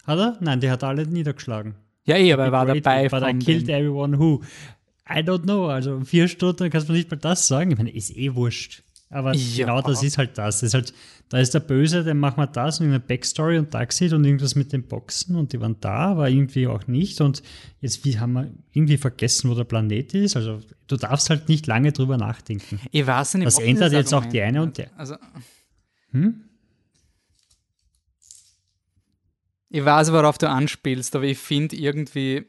Hat er? Nein, die hat alle niedergeschlagen. Ja, eh, aber er war dabei. But I killed everyone who. I don't know. Also vier Stunden kannst du nicht mal das sagen. Ich meine, ist eh wurscht. Aber ja. genau das ist halt das. das ist halt, da ist der Böse, dann machen wir das und eine Backstory und Taxi und irgendwas mit den Boxen und die waren da, aber irgendwie auch nicht. Und jetzt wie haben wir irgendwie vergessen, wo der Planet ist. Also du darfst halt nicht lange drüber nachdenken. Ich weiß nicht, das ändert das jetzt auch die eine und der. Also, hm? Ich weiß, worauf du anspielst, aber ich finde irgendwie,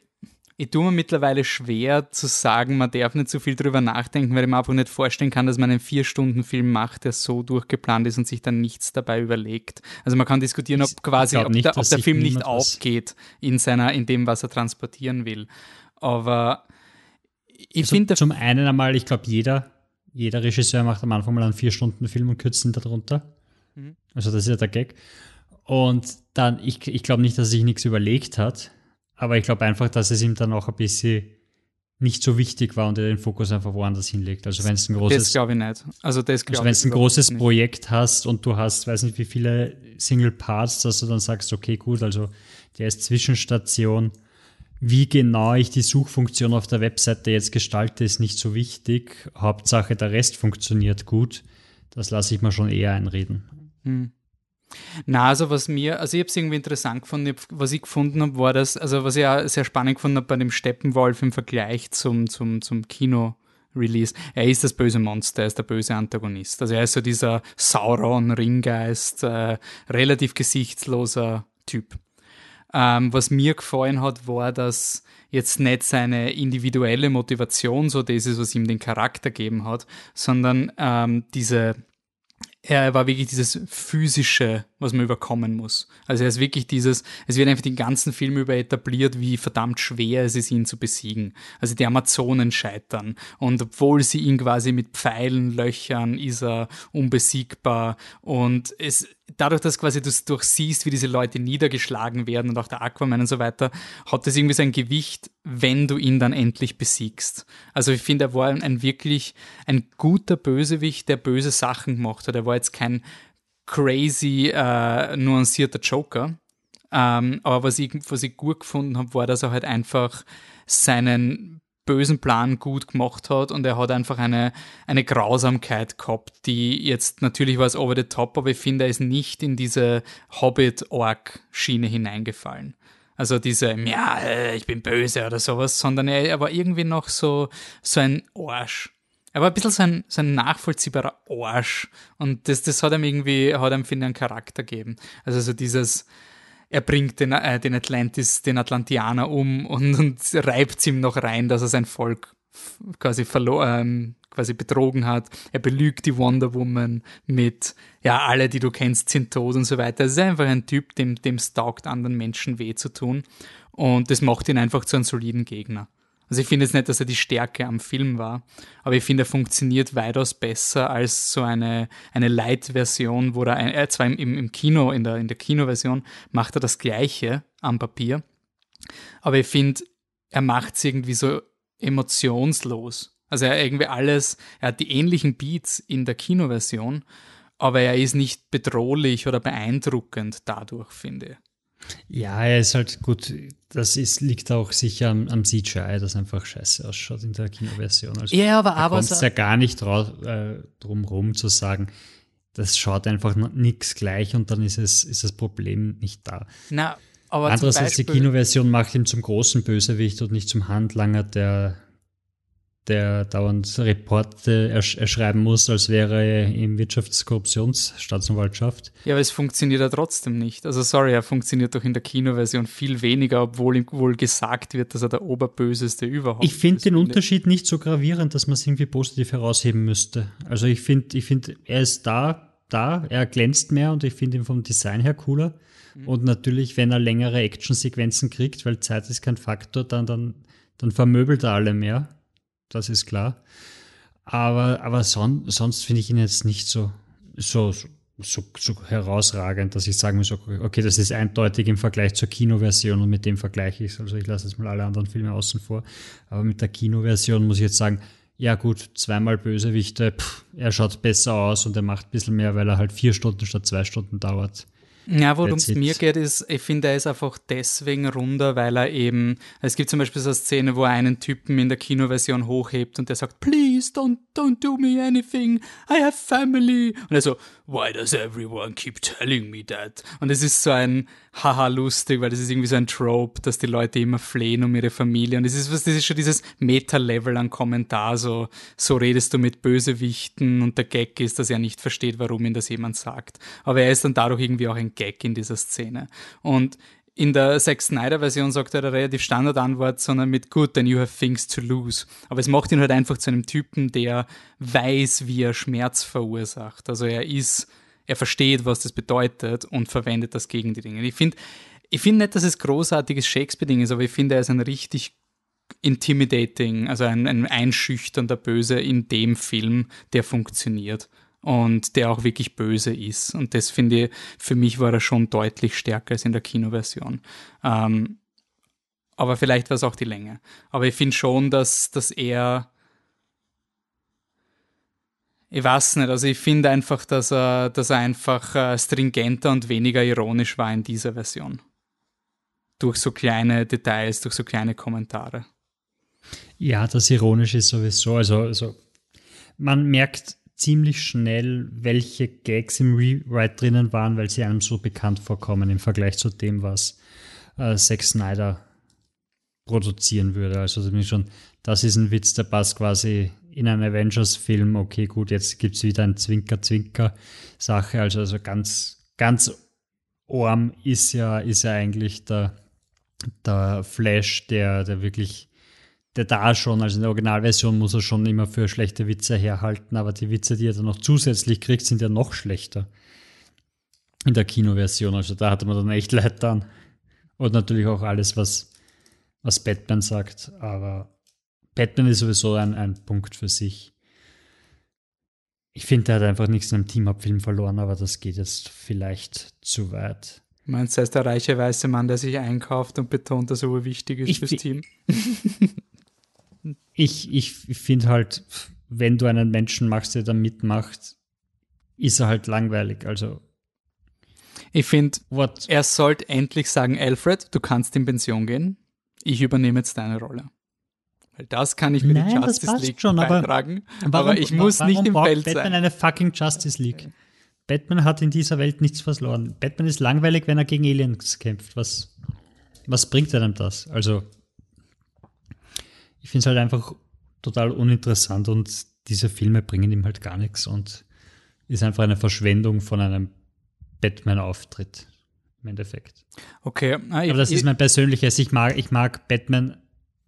ich tue mir mittlerweile schwer zu sagen, man darf nicht so viel drüber nachdenken, weil ich mir einfach nicht vorstellen kann, dass man einen Vier-Stunden-Film macht, der so durchgeplant ist und sich dann nichts dabei überlegt. Also man kann diskutieren, ob quasi, ob, nicht, der, ob der Film nicht aufgeht in seiner, in dem, was er transportieren will. Aber ich also finde. Zum einen einmal, ich glaube, jeder, jeder Regisseur macht am Anfang mal einen Vier-Stunden-Film und kürzt ihn darunter. Mhm. Also das ist ja der Gag. Und dann, ich, ich glaube nicht, dass er sich nichts überlegt hat aber ich glaube einfach, dass es ihm dann auch ein bisschen nicht so wichtig war und er den Fokus einfach woanders hinlegt. Also wenn es ein großes, das glaube ich nicht. Also das also wenn es ein großes nicht. Projekt hast und du hast, weiß nicht wie viele Single Parts, dass du dann sagst, okay, gut, also der ist Zwischenstation. Wie genau ich die Suchfunktion auf der Webseite jetzt gestalte, ist nicht so wichtig. Hauptsache der Rest funktioniert gut. Das lasse ich mir schon eher einreden. Hm. Na, also was mir, also ich habe es irgendwie interessant gefunden, was ich gefunden habe, war das, also was ich auch sehr spannend gefunden habe bei dem Steppenwolf im Vergleich zum, zum, zum Kino. Release. Er ist das böse Monster, er ist der böse Antagonist. Also er ist so dieser Sauron-Ringgeist, äh, relativ gesichtsloser Typ. Ähm, was mir gefallen hat, war, dass jetzt nicht seine individuelle Motivation so das ist, was ihm den Charakter gegeben hat, sondern ähm, diese er war wirklich dieses physische, was man überkommen muss. Also er ist wirklich dieses, es wird einfach den ganzen Film über etabliert, wie verdammt schwer es ist, ihn zu besiegen. Also die Amazonen scheitern und obwohl sie ihn quasi mit Pfeilen löchern, ist er unbesiegbar und es dadurch, dass quasi du durchsiehst, wie diese Leute niedergeschlagen werden und auch der Aquaman und so weiter, hat das irgendwie sein Gewicht, wenn du ihn dann endlich besiegst. Also ich finde, er war ein, wirklich ein guter Bösewicht, der böse Sachen gemacht hat. Er war jetzt kein crazy, äh, nuancierter Joker. Ähm, aber was ich, was ich gut gefunden habe, war, dass er halt einfach seinen bösen Plan gut gemacht hat und er hat einfach eine, eine Grausamkeit gehabt, die jetzt natürlich war es over the top, aber ich finde, er ist nicht in diese Hobbit-Org-Schiene hineingefallen. Also diese, ja, äh, ich bin böse oder sowas, sondern er, war irgendwie noch so, so ein Arsch. Er war ein bisschen so ein, so ein nachvollziehbarer Arsch. Und das, das hat ihm irgendwie, hat ihm, finde ich, einen Charakter gegeben. Also so dieses, er bringt den, äh, den Atlantis, den Atlantianer um und, und reibt ihm noch rein, dass er sein Volk quasi verloren, ähm, quasi betrogen hat. Er belügt die Wonder Woman mit, ja, alle, die du kennst, sind tot und so weiter. Es ist einfach ein Typ, dem, dem es anderen Menschen weh zu tun. Und das macht ihn einfach zu einem soliden Gegner. Also ich finde jetzt nicht, dass er die Stärke am Film war, aber ich finde, er funktioniert weitaus besser als so eine, eine Light-Version, wo er, er zwar im, im Kino, in der, in der Kinoversion macht er das Gleiche am Papier, aber ich finde, er macht es irgendwie so emotionslos. Also er irgendwie alles, er hat die ähnlichen Beats in der Kinoversion, aber er ist nicht bedrohlich oder beeindruckend dadurch, finde ich. Ja, er ist halt gut. Das ist, liegt auch sicher am, am CGI, das einfach scheiße ausschaut in der Kinoversion. Also ja, aber aber es ja gar nicht drauf, äh, drum rum zu sagen, das schaut einfach nichts gleich und dann ist es ist das Problem nicht da. Na, aber Andererseits die Kinoversion macht ihn zum großen Bösewicht und nicht zum Handlanger, der der dauernd Reporte ersch erschreiben muss, als wäre er im Wirtschaftskorruptionsstaatsanwaltschaft. Ja, aber es funktioniert ja trotzdem nicht. Also sorry, er funktioniert doch in der Kinoversion viel weniger, obwohl ihm wohl gesagt wird, dass er der Oberböseste überhaupt ist. Ich finde den Unterschied nicht so gravierend, dass man es irgendwie positiv herausheben müsste. Also ich finde, ich finde, er ist da, da, er glänzt mehr und ich finde ihn vom Design her cooler. Mhm. Und natürlich, wenn er längere Actionsequenzen kriegt, weil Zeit ist kein Faktor, dann, dann, dann vermöbelt er alle mehr das ist klar. Aber, aber son, sonst finde ich ihn jetzt nicht so, so, so, so herausragend, dass ich sagen muss, okay, das ist eindeutig im Vergleich zur Kinoversion und mit dem vergleiche ich es. Also ich lasse jetzt mal alle anderen Filme außen vor. Aber mit der Kinoversion muss ich jetzt sagen, ja gut, zweimal Bösewichte, pff, er schaut besser aus und er macht ein bisschen mehr, weil er halt vier Stunden statt zwei Stunden dauert. Ja, worum es mir geht, ist, ich finde, er ist einfach deswegen runder, weil er eben, es gibt zum Beispiel so eine Szene, wo er einen Typen in der Kinoversion hochhebt und der sagt, please don't, don't do me anything, I have family. Und er so, why does everyone keep telling me that? Und es ist so ein, haha, lustig, weil das ist irgendwie so ein Trope, dass die Leute immer flehen um ihre Familie. Und es ist, das ist schon dieses Meta-Level an Kommentar, so, so redest du mit Bösewichten und der Gag ist, dass er nicht versteht, warum ihm das jemand sagt. Aber er ist dann dadurch irgendwie auch ein Gag in dieser Szene. Und in der Zack Snyder Version sagt er eine relativ Standardantwort, sondern mit Good, then you have things to lose. Aber es macht ihn halt einfach zu einem Typen, der weiß, wie er Schmerz verursacht. Also er ist, er versteht, was das bedeutet und verwendet das gegen die Dinge. Ich finde, ich finde nicht, dass es großartiges Shakespeare-Ding ist, aber ich finde, er ist ein richtig intimidating, also ein, ein einschüchternder Böse in dem Film, der funktioniert und der auch wirklich böse ist. Und das finde ich, für mich war er schon deutlich stärker als in der Kinoversion. Ähm, aber vielleicht war es auch die Länge. Aber ich finde schon, dass, dass er. Ich weiß nicht, also ich finde einfach, dass er, dass er einfach äh, stringenter und weniger ironisch war in dieser Version. Durch so kleine Details, durch so kleine Kommentare. Ja, das Ironische ist sowieso, also, also man merkt ziemlich schnell, welche Gags im Rewrite drinnen waren, weil sie einem so bekannt vorkommen im Vergleich zu dem, was äh, Zack Snyder produzieren würde. Also das, schon, das ist ein Witz, der passt quasi in einen Avengers-Film. Okay, gut, jetzt gibt es wieder ein Zwinker-Zwinker-Sache. Also, also ganz, ganz arm ist ja, ist ja eigentlich der, der Flash, der, der wirklich der da schon, also in der Originalversion muss er schon immer für schlechte Witze herhalten, aber die Witze, die er dann noch zusätzlich kriegt, sind ja noch schlechter. In der Kinoversion, also da hatte man dann echt leid dann. Und natürlich auch alles, was, was Batman sagt, aber Batman ist sowieso ein, ein Punkt für sich. Ich finde, er hat einfach nichts in einem Team-Up-Film verloren, aber das geht jetzt vielleicht zu weit. Meinst du, er ist der reiche weiße Mann, der sich einkauft und betont, dass er wichtig ist ich fürs Team? ich, ich finde halt, wenn du einen Menschen machst, der da mitmacht, ist er halt langweilig. Also ich finde, er sollte endlich sagen, Alfred, du kannst in Pension gehen. Ich übernehme jetzt deine Rolle. Weil das kann ich mit Nein, der Justice League schon, beitragen. Aber, warum, aber ich muss nicht im Feld Batman sein. eine fucking Justice League. Batman hat in dieser Welt nichts verloren. Batman ist langweilig, wenn er gegen Aliens kämpft. Was, was bringt einem das? Also ich finde es halt einfach total uninteressant und diese Filme bringen ihm halt gar nichts und ist einfach eine Verschwendung von einem Batman-Auftritt. im Endeffekt. Okay. Ah, Aber das ist mein persönliches. Ich mag, ich mag Batman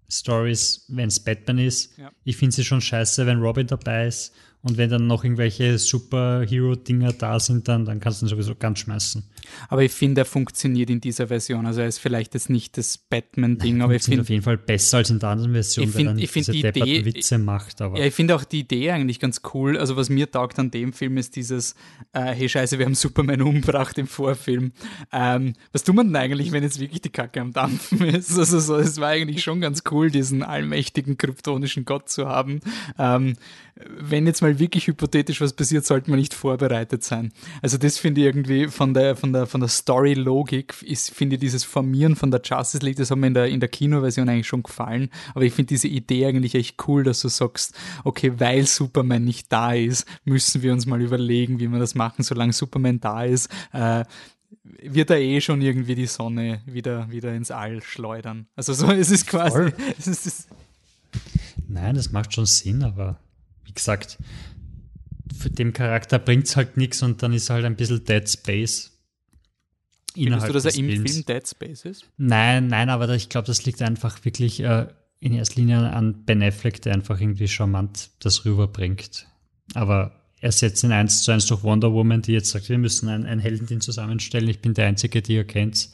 Stories, wenn es Batman ist. Ja. Ich finde sie schon scheiße, wenn Robin dabei ist. Und wenn dann noch irgendwelche Superhero-Dinger da sind, dann, dann kannst du ihn sowieso ganz schmeißen. Aber ich finde, er funktioniert in dieser Version. Also er ist vielleicht jetzt nicht das Batman-Ding, aber ich finde auf jeden Fall besser als in der anderen Version, Ich weil find- er nicht find diese die Idee- Witze macht. Aber Ja, ich finde auch die Idee eigentlich ganz cool. Also was mir taugt an dem Film ist dieses, äh, hey Scheiße, wir haben Superman umgebracht im Vorfilm. Ähm, was tut man denn eigentlich, wenn jetzt wirklich die Kacke am Dampfen ist? Also so, es war eigentlich schon ganz cool, diesen allmächtigen kryptonischen Gott zu haben. Ähm, wenn jetzt mal wirklich hypothetisch was passiert, sollte man nicht vorbereitet sein. Also das finde ich irgendwie von der, von der, von der Story-Logik ist, finde ich dieses Formieren von der Justice League, das hat mir in der, in der Kinoversion eigentlich schon gefallen. Aber ich finde diese Idee eigentlich echt cool, dass du sagst, okay, weil Superman nicht da ist, müssen wir uns mal überlegen, wie wir das machen, solange Superman da ist. Äh, wird er eh schon irgendwie die Sonne wieder, wieder ins All schleudern. Also so, es ist quasi, es ist, es, Nein, das macht schon Sinn, aber gesagt, für dem Charakter bringt es halt nichts und dann ist halt ein bisschen Dead Space. findest du, dass er im Films. Film Dead Space ist? Nein, nein, aber ich glaube, das liegt einfach wirklich äh, in erster Linie an Ben Affleck, der einfach irgendwie charmant das rüberbringt. Aber er setzt ihn eins zu eins durch Wonder Woman, die jetzt sagt, wir müssen ein, ein Heldenteam zusammenstellen, ich bin der Einzige, die ihr kennt.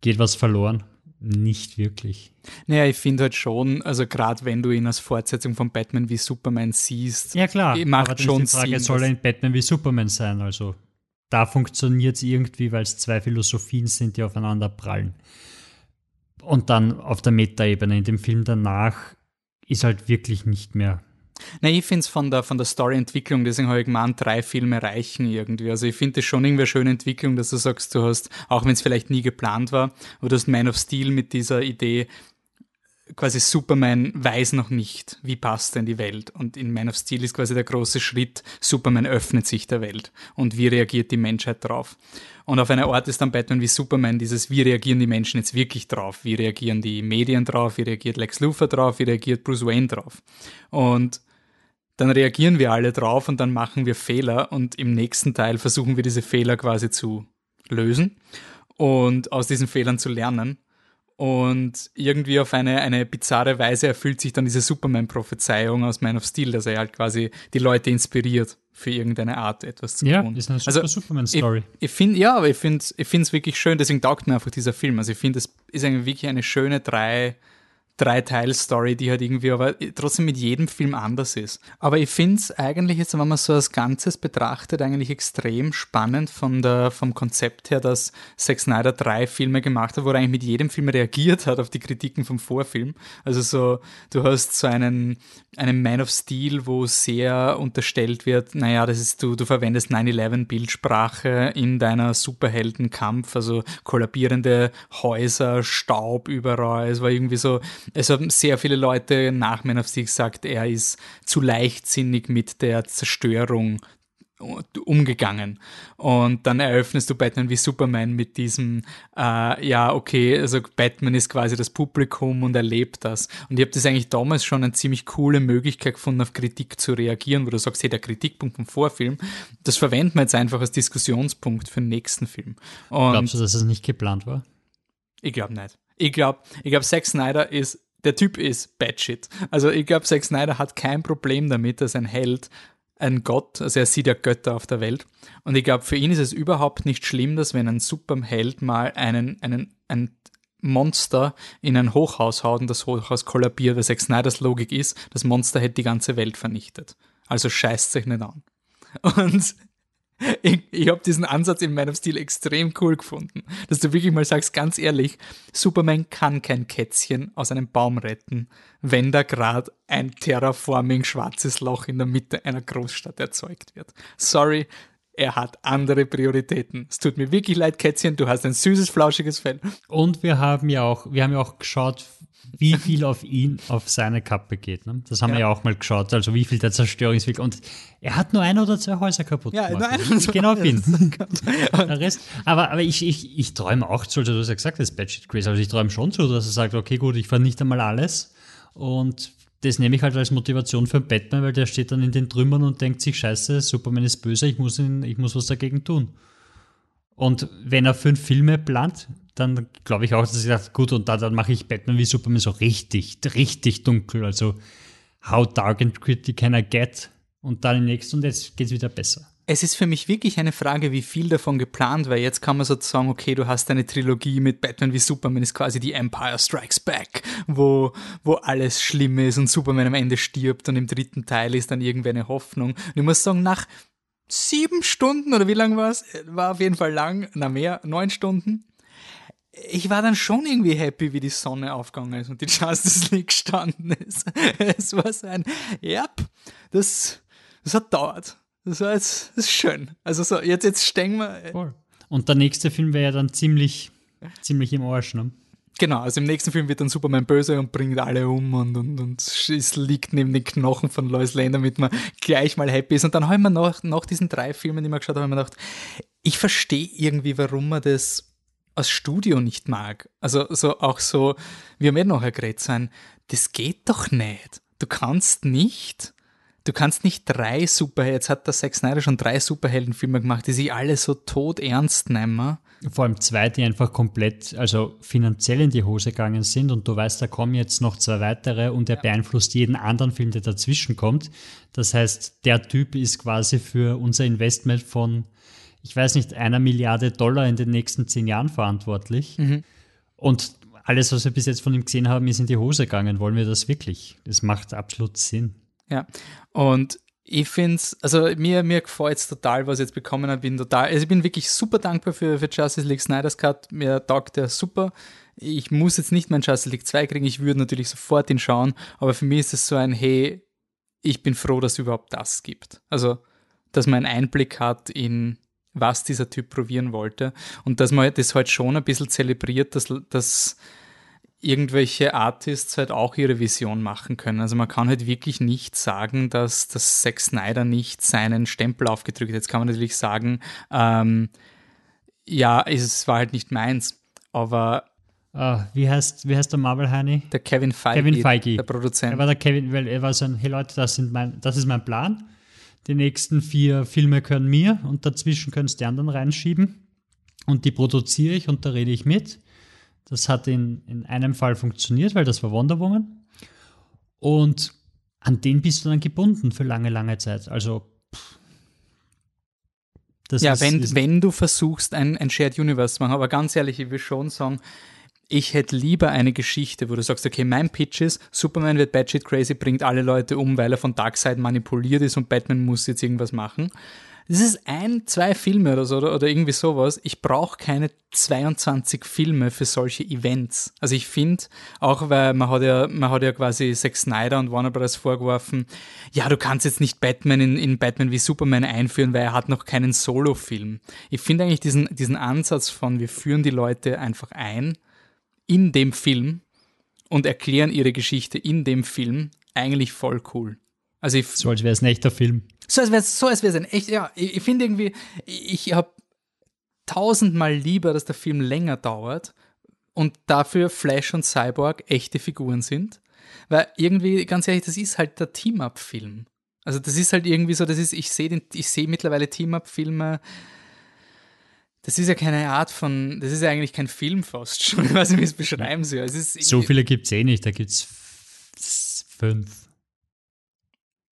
Geht was verloren? Nicht wirklich. Naja, ich finde halt schon, also gerade wenn du ihn als Fortsetzung von Batman wie Superman siehst, Ja klar, macht aber schon ist die Frage, Sinn, soll er in Batman wie Superman sein? Also da funktioniert es irgendwie, weil es zwei Philosophien sind, die aufeinander prallen. Und dann auf der Metaebene, in dem Film danach, ist halt wirklich nicht mehr. Na, ich finde es von der, von der Storyentwicklung, deswegen habe ich gemeint, drei Filme reichen irgendwie. Also ich finde das schon irgendwie eine schöne Entwicklung, dass du sagst, du hast, auch wenn es vielleicht nie geplant war, aber du hast Man of Steel mit dieser Idee, quasi Superman weiß noch nicht, wie passt in die Welt. Und in Man of Steel ist quasi der große Schritt, Superman öffnet sich der Welt. Und wie reagiert die Menschheit drauf? Und auf einer Art ist dann Batman wie Superman dieses, wie reagieren die Menschen jetzt wirklich drauf? Wie reagieren die Medien drauf? Wie reagiert Lex Luthor drauf? Wie reagiert Bruce Wayne drauf? Und dann reagieren wir alle drauf und dann machen wir Fehler und im nächsten Teil versuchen wir diese Fehler quasi zu lösen und aus diesen Fehlern zu lernen. Und irgendwie auf eine, eine bizarre Weise erfüllt sich dann diese Superman-Prophezeiung aus Man of Steel, dass er halt quasi die Leute inspiriert, für irgendeine Art etwas zu Ja, tun. ist eine super Also, Superman-Story. Ich, ich finde, ja, aber ich finde es ich find's wirklich schön, deswegen taugt mir einfach dieser Film. Also ich finde, es ist eigentlich wirklich eine schöne drei, Drei-Teil-Story, die halt irgendwie aber trotzdem mit jedem Film anders ist. Aber ich finde es eigentlich jetzt, wenn man so als Ganzes betrachtet, eigentlich extrem spannend von der, vom Konzept her, dass Zack Snyder drei Filme gemacht hat, wo er eigentlich mit jedem Film reagiert hat auf die Kritiken vom Vorfilm. Also so, du hast so einen, einen Man of Steel, wo sehr unterstellt wird, naja, das ist, du, du verwendest 9-11-Bildsprache in deiner Superheldenkampf, also kollabierende Häuser, Staub überall. Es war irgendwie so, es haben sehr viele Leute nach Man of Steel gesagt, er ist zu leichtsinnig mit der Zerstörung umgegangen. Und dann eröffnest du Batman wie Superman mit diesem, äh, ja, okay, also Batman ist quasi das Publikum und erlebt das. Und ich habe das eigentlich damals schon eine ziemlich coole Möglichkeit gefunden, auf Kritik zu reagieren, wo du sagst, hey, der Kritikpunkt vom Vorfilm, das verwenden wir jetzt einfach als Diskussionspunkt für den nächsten Film. Und Glaubst du, dass es nicht geplant war? ich glaube nicht. Ich glaube, ich glaube, Zack Snyder ist, der Typ ist Batshit. Also ich glaube, Zack Snyder hat kein Problem damit, dass ein Held ein Gott, also er sieht ja Götter auf der Welt. Und ich glaube, für ihn ist es überhaupt nicht schlimm, dass wenn ein Superheld mal einen, einen, ein Monster in ein Hochhaus haut und das Hochhaus kollabiert, weil Zack Snyders Logik ist, das Monster hätte die ganze Welt vernichtet. Also scheißt sich nicht an. Und ich, ich habe diesen Ansatz in of Steel extrem cool gefunden, dass du wirklich mal sagst, ganz ehrlich, Superman kann kein Kätzchen aus einem Baum retten, wenn da gerade ein terraforming schwarzes Loch in der Mitte einer Großstadt erzeugt wird. Sorry, er hat andere Prioritäten. Es tut mir wirklich leid, Kätzchen, du hast ein süßes, flauschiges Fell. Und wir haben ja auch, wir haben ja auch geschaut, wie viel auf ihn, auf seine Kappe geht. Ne? Das haben Ja. wir ja auch mal geschaut, also wie viel der Zerstörungsweg. Und er hat nur ein oder zwei Häuser kaputt Ja, gemacht. nur ein genau bin. Der Rest, aber, aber ich, ich, ich träume auch zu, also du hast ja gesagt, das ist Batshit Crazy, also ich träume schon zu, dass er sagt, okay, gut, ich vernichte mal alles und das nehme ich halt als Motivation für Batman, weil der steht dann in den Trümmern und denkt sich, scheiße, Superman ist böse, ich muss, ihn, ich muss was dagegen tun. Und wenn er fünf Filme plant, dann glaube ich auch, dass er sagt, gut, und da, dann mache ich Batman wie Superman so richtig, richtig dunkel. Also, how dark and gritty can I get? Und dann im nächsten und jetzt geht es wieder besser. Es ist für mich wirklich eine Frage, wie viel davon geplant war. Jetzt kann man sozusagen, okay, du hast eine Trilogie mit Batman wie Superman, ist quasi die Empire Strikes Back, wo, wo alles schlimm ist und Superman am Ende stirbt und im dritten Teil ist dann irgendwie eine Hoffnung. Und ich muss sagen, nach sieben Stunden oder wie lang war es? War auf jeden Fall lang, na mehr, neun Stunden. Ich war dann schon irgendwie happy, wie die Sonne aufgegangen ist und die Justice League gestanden ist. Es war so ein, ja, das, das hat dauert. Das war jetzt das ist schön. Also so, jetzt, jetzt stehen wir. Voll. Und der nächste Film wäre ja dann ziemlich, ziemlich im Arsch, ne? Genau, also im nächsten Film wird dann Superman böse und bringt alle um und, und, und es liegt neben den Knochen von Lois Lane, damit man gleich mal happy ist. Und dann habe ich mir nach, nach diesen drei Filmen, die wir geschaut haben, mir gedacht, ich verstehe irgendwie, warum man das als Studio nicht mag. Also so auch so, wir haben eh nachher geredet sein, das geht doch nicht. Du kannst nicht du kannst nicht drei Superhelden, jetzt hat der Zack Snyder schon drei Superheldenfilme gemacht, die sich alle so tot ernst nehmen. Vor allem zwei, die einfach komplett, also finanziell in die Hose gegangen sind und du weißt, da kommen jetzt noch zwei weitere und er ja. beeinflusst jeden anderen Film, der dazwischen kommt. Das heißt, der Typ ist quasi für unser Investment von, ich weiß nicht, einer Milliarde Dollar in den nächsten zehn Jahren verantwortlich. Mhm. Und alles, was wir bis jetzt von ihm gesehen haben, ist in die Hose gegangen. Wollen wir das wirklich? Das macht absolut Sinn. Ja, und ich finde es, also mir, mir gefällt es total, was ich jetzt bekommen habe. Bin total, also ich bin wirklich super dankbar für, für Justice League Snyder's Cut. Mir taugt der super. Ich muss jetzt nicht mein Justice League 2 kriegen, ich würde natürlich sofort ihn schauen, aber für mich ist es so ein, hey, ich bin froh, dass es überhaupt das gibt. Also, dass man einen Einblick hat in, was dieser Typ probieren wollte und dass man das halt schon ein bisschen zelebriert, dass, dass irgendwelche Artists halt auch ihre Vision machen können. Also man kann halt wirklich nicht sagen, dass das Zack Snyder nicht seinen Stempel aufgedrückt hat. Jetzt kann man natürlich sagen, ähm, ja, es war halt nicht meins, aber Uh, wie, heißt, wie heißt der Marvel Heini? Der Kevin Feige, Kevin Feige. der Produzent. Er war der Kevin, weil er war so ein, hey Leute, das, sind mein, das ist mein Plan. Die nächsten vier Filme können mir und dazwischen können es die anderen reinschieben. Und die produziere ich und da rede ich mit. Das hat in, in einem Fall funktioniert, weil das war Wonder Woman. Und an den bist du dann gebunden für lange, lange Zeit. Also ja, ist, wenn, ist wenn du versuchst, ein, ein Shared Universe zu machen, aber ganz ehrlich, ich will schon sagen, ich hätte lieber eine Geschichte, wo du sagst, okay, mein Pitch ist, Superman wird batshit crazy, bringt alle Leute um, weil er von Darkseid manipuliert ist und Batman muss jetzt irgendwas machen. Das ist ein, zwei Filme oder so oder, oder irgendwie sowas. Ich brauche keine 22 Filme für solche Events. Also ich finde, auch weil man hat ja, man hat ja quasi Zack Snyder und Warner Bros. vorgeworfen, ja, du kannst jetzt nicht Batman in, in Batman wie Superman einführen, weil er hat noch keinen Solo-Film. Ich finde eigentlich diesen, diesen Ansatz von, wir führen die Leute einfach ein in dem Film und erklären ihre Geschichte in dem Film eigentlich voll cool. Also ich, so als wäre es ein echter Film. So als wäre es so als wäre es ein echt, ja, ich, ich finde irgendwie, ich, habe tausendmal lieber, dass der Film länger dauert und dafür Flash und Cyborg echte Figuren sind. Weil irgendwie, ganz ehrlich, das ist halt der Team-Up-Film. Also das ist halt irgendwie so, das ist, ich sehe ich sehe mittlerweile Team-Up-Filme, das ist ja keine Art von, das ist ja eigentlich kein Film fast schon, ich weiß nicht, wie ich es beschreiben soll. Es so viele gibt es eh nicht, da gibt es fünf.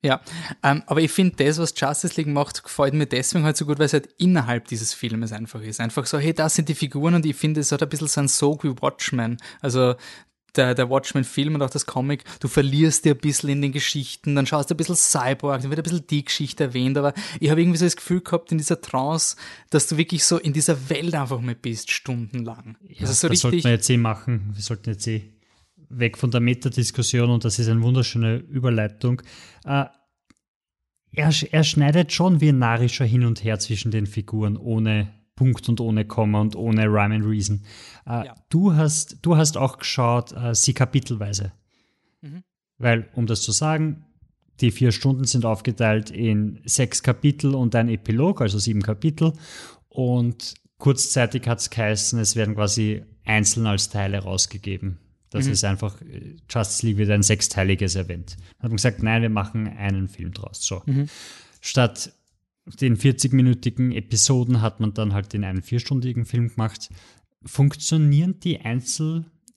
Ja, ähm, aber ich finde, das, was Justice League macht, gefällt mir deswegen halt so gut, weil es halt innerhalb dieses Filmes einfach ist. Einfach so, hey, das sind die Figuren und ich finde, es hat ein bisschen so ein Sog wie Watchmen. Also der, der Watchmen-Film und auch das Comic, du verlierst dir ein bisschen in den Geschichten, dann schaust du ein bisschen Cyborg, dann wird ein bisschen die Geschichte erwähnt, aber ich habe irgendwie so das Gefühl gehabt in dieser Trance, dass du wirklich so in dieser Welt einfach mal bist, stundenlang. Ja, also so das sollten wir jetzt eh machen. Wir sollten jetzt eh weg von der Metadiskussion und das ist eine wunderschöne Überleitung. Äh, er, er schneidet schon wie ein narischer hin und her zwischen den Figuren, ohne Punkt und ohne Komma und ohne Rhyme and Reason. Äh, ja. du, hast, du hast auch geschaut, äh, sie kapitelweise. Mhm. Weil, um das zu sagen, die vier Stunden sind aufgeteilt in sechs Kapitel und ein Epilog, also sieben Kapitel. Und kurzzeitig hat es geheißen, es werden quasi einzeln als Teile rausgegeben. Das mhm. ist einfach, äh, Justice League wird ein sechsteiliges Event. Dann hat man gesagt, nein, wir machen einen Film draus. So. Mhm. Statt den 40-minütigen Episoden hat man dann halt den einen vierstündigen Film gemacht. Funktionieren die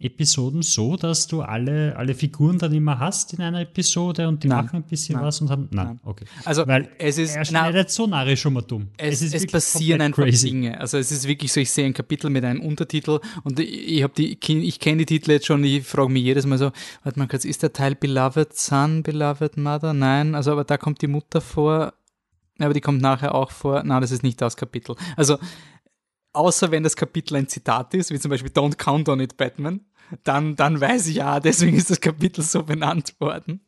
Einzelepisoden so, dass du alle, alle Figuren dann immer hast in einer Episode und die Nein. machen ein bisschen Nein. was und haben. Nein, Nein. okay. Also, Weil es ist- er na- schneidet so narrisch schon mal dumm. Es, ist es, wirklich passieren einfach crazy. Dinge. Also es ist wirklich so, ich sehe ein Kapitel mit einem Untertitel und ich, ich habe die, ich kenne die Titel jetzt schon, ich frage mich jedes Mal so, warte mal kurz, ist der Teil Beloved Son, Beloved Mother? Nein, also aber da kommt die Mutter vor, aber die kommt nachher auch vor. Nein, das ist nicht das Kapitel. Also außer wenn das Kapitel ein Zitat ist, wie zum Beispiel Don't Count on It, Batman, dann, dann weiß ich, ja, deswegen ist das Kapitel so benannt worden.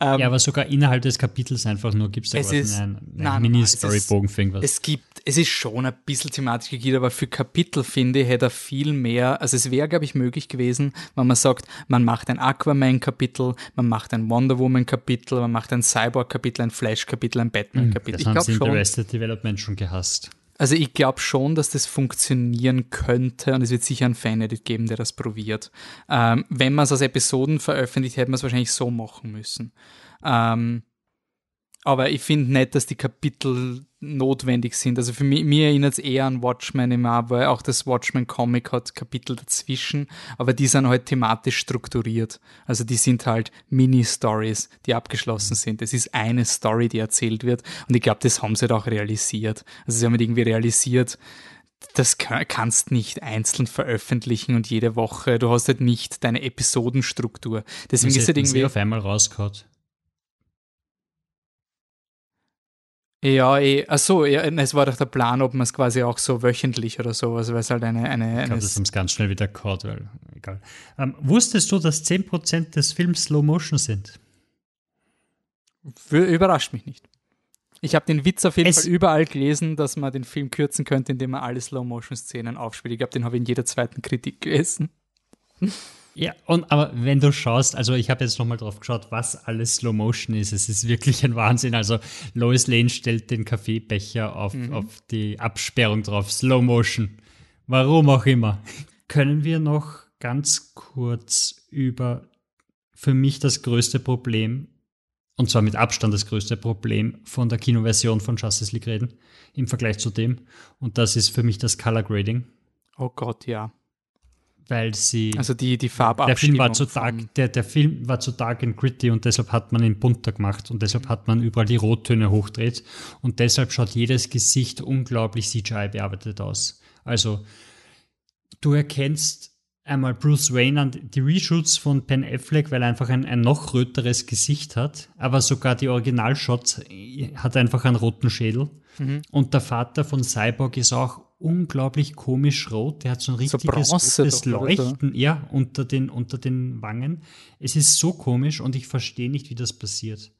Ähm, Ja, aber sogar innerhalb des Kapitels einfach nur gibt es da Es quasi ist- einen, nein, einen nein, Mini-Storybogen für irgendwas. Es gibt, es ist schon ein bisschen thematisch gegeben, aber für Kapitel finde ich, hätte er viel mehr, also es wäre, glaube ich, möglich gewesen, wenn man sagt, man macht ein Aquaman-Kapitel, man macht ein Wonder Woman-Kapitel, man macht ein Cyborg-Kapitel, ein Flash-Kapitel, ein Batman-Kapitel. das Ich haben sie in schon. Arrested Development schon gehasst. Also ich glaube schon, dass das funktionieren könnte und es wird sicher einen Fan-Edit geben, der das probiert. Ähm, wenn man es als Episoden veröffentlicht, hätte man es wahrscheinlich so machen müssen. Ähm, aber ich finde nicht, dass die Kapitel notwendig sind. Also für mich, mir erinnert es eher an Watchmen im weil auch das Watchmen-Comic hat Kapitel dazwischen, aber die sind halt thematisch strukturiert. Also die sind halt Mini-Stories, die abgeschlossen sind. Es ist eine Story, die erzählt wird und ich glaube, das haben sie halt auch realisiert. Also sie haben halt irgendwie realisiert, das kann- kannst nicht einzeln veröffentlichen und jede Woche. Du hast halt nicht deine Episodenstruktur. Deswegen ist halt hätten sie irgendwie. auf einmal rausgehauen. Ja, eh, ach so, ja, es war doch der Plan, ob man es quasi auch so wöchentlich oder so, also weil es halt eine, eine, Ich glaube, das haben sie ganz schnell wieder gehauen, weil, egal. Ähm, wusstest du, dass 10% des Films Slow Motion sind? Für- überrascht mich nicht. Ich habe den Witz auf jeden Es- Fall überall gelesen, dass man den Film kürzen könnte, indem man alle Slow-Motion-Szenen aufspielt. Ich glaube, den habe ich in jeder zweiten Kritik gelesen. Ja, und aber wenn du schaust, also ich habe jetzt nochmal drauf geschaut, was alles Slow Motion ist. Es ist wirklich ein Wahnsinn. Also Lois Lane stellt den Kaffeebecher auf, auf die Absperrung drauf. Slow Motion. Warum auch immer. Können wir noch ganz kurz über für mich das größte Problem, und zwar mit Abstand das größte Problem von der Kinoversion von Justice League reden, im Vergleich zu dem. Und das ist für mich das Color Grading, Oh Gott, ja. Weil sie. Also die, die Der Farbabstimmung. Film war zu dark, der, der Film war zu dark and gritty und deshalb hat man ihn bunter gemacht und deshalb hat man überall die Rottöne hochdreht und deshalb schaut jedes Gesicht unglaublich CGI bearbeitet aus. Also du erkennst einmal Bruce Wayne an die Reshoots von Ben Affleck, weil er einfach ein, ein noch röteres Gesicht hat, aber sogar die Originalshots äh, hat einfach einen roten Schädel. Und der Vater von Cyborg ist auch unglaublich komisch rot. Der hat so ein So richtiges Bronze rotes so. Leuchten, ja, unter den, unter den Wangen. Es ist so komisch und ich verstehe nicht, wie das passiert.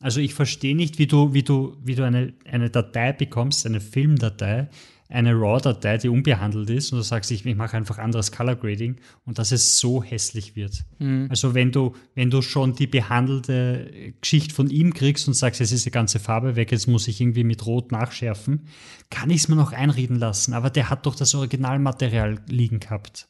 Also ich verstehe nicht, wie du, wie du, wie du eine, eine Datei bekommst, eine Filmdatei, eine RAW-Datei, die unbehandelt ist, und du sagst, ich, ich mache einfach anderes Color Grading und dass es so hässlich wird. Also wenn du, wenn du schon die behandelte Geschichte von ihm kriegst und sagst, jetzt ist die ganze Farbe weg, jetzt muss ich irgendwie mit Rot nachschärfen, kann ich es mir noch einreden lassen. Aber der hat doch das Originalmaterial liegen gehabt.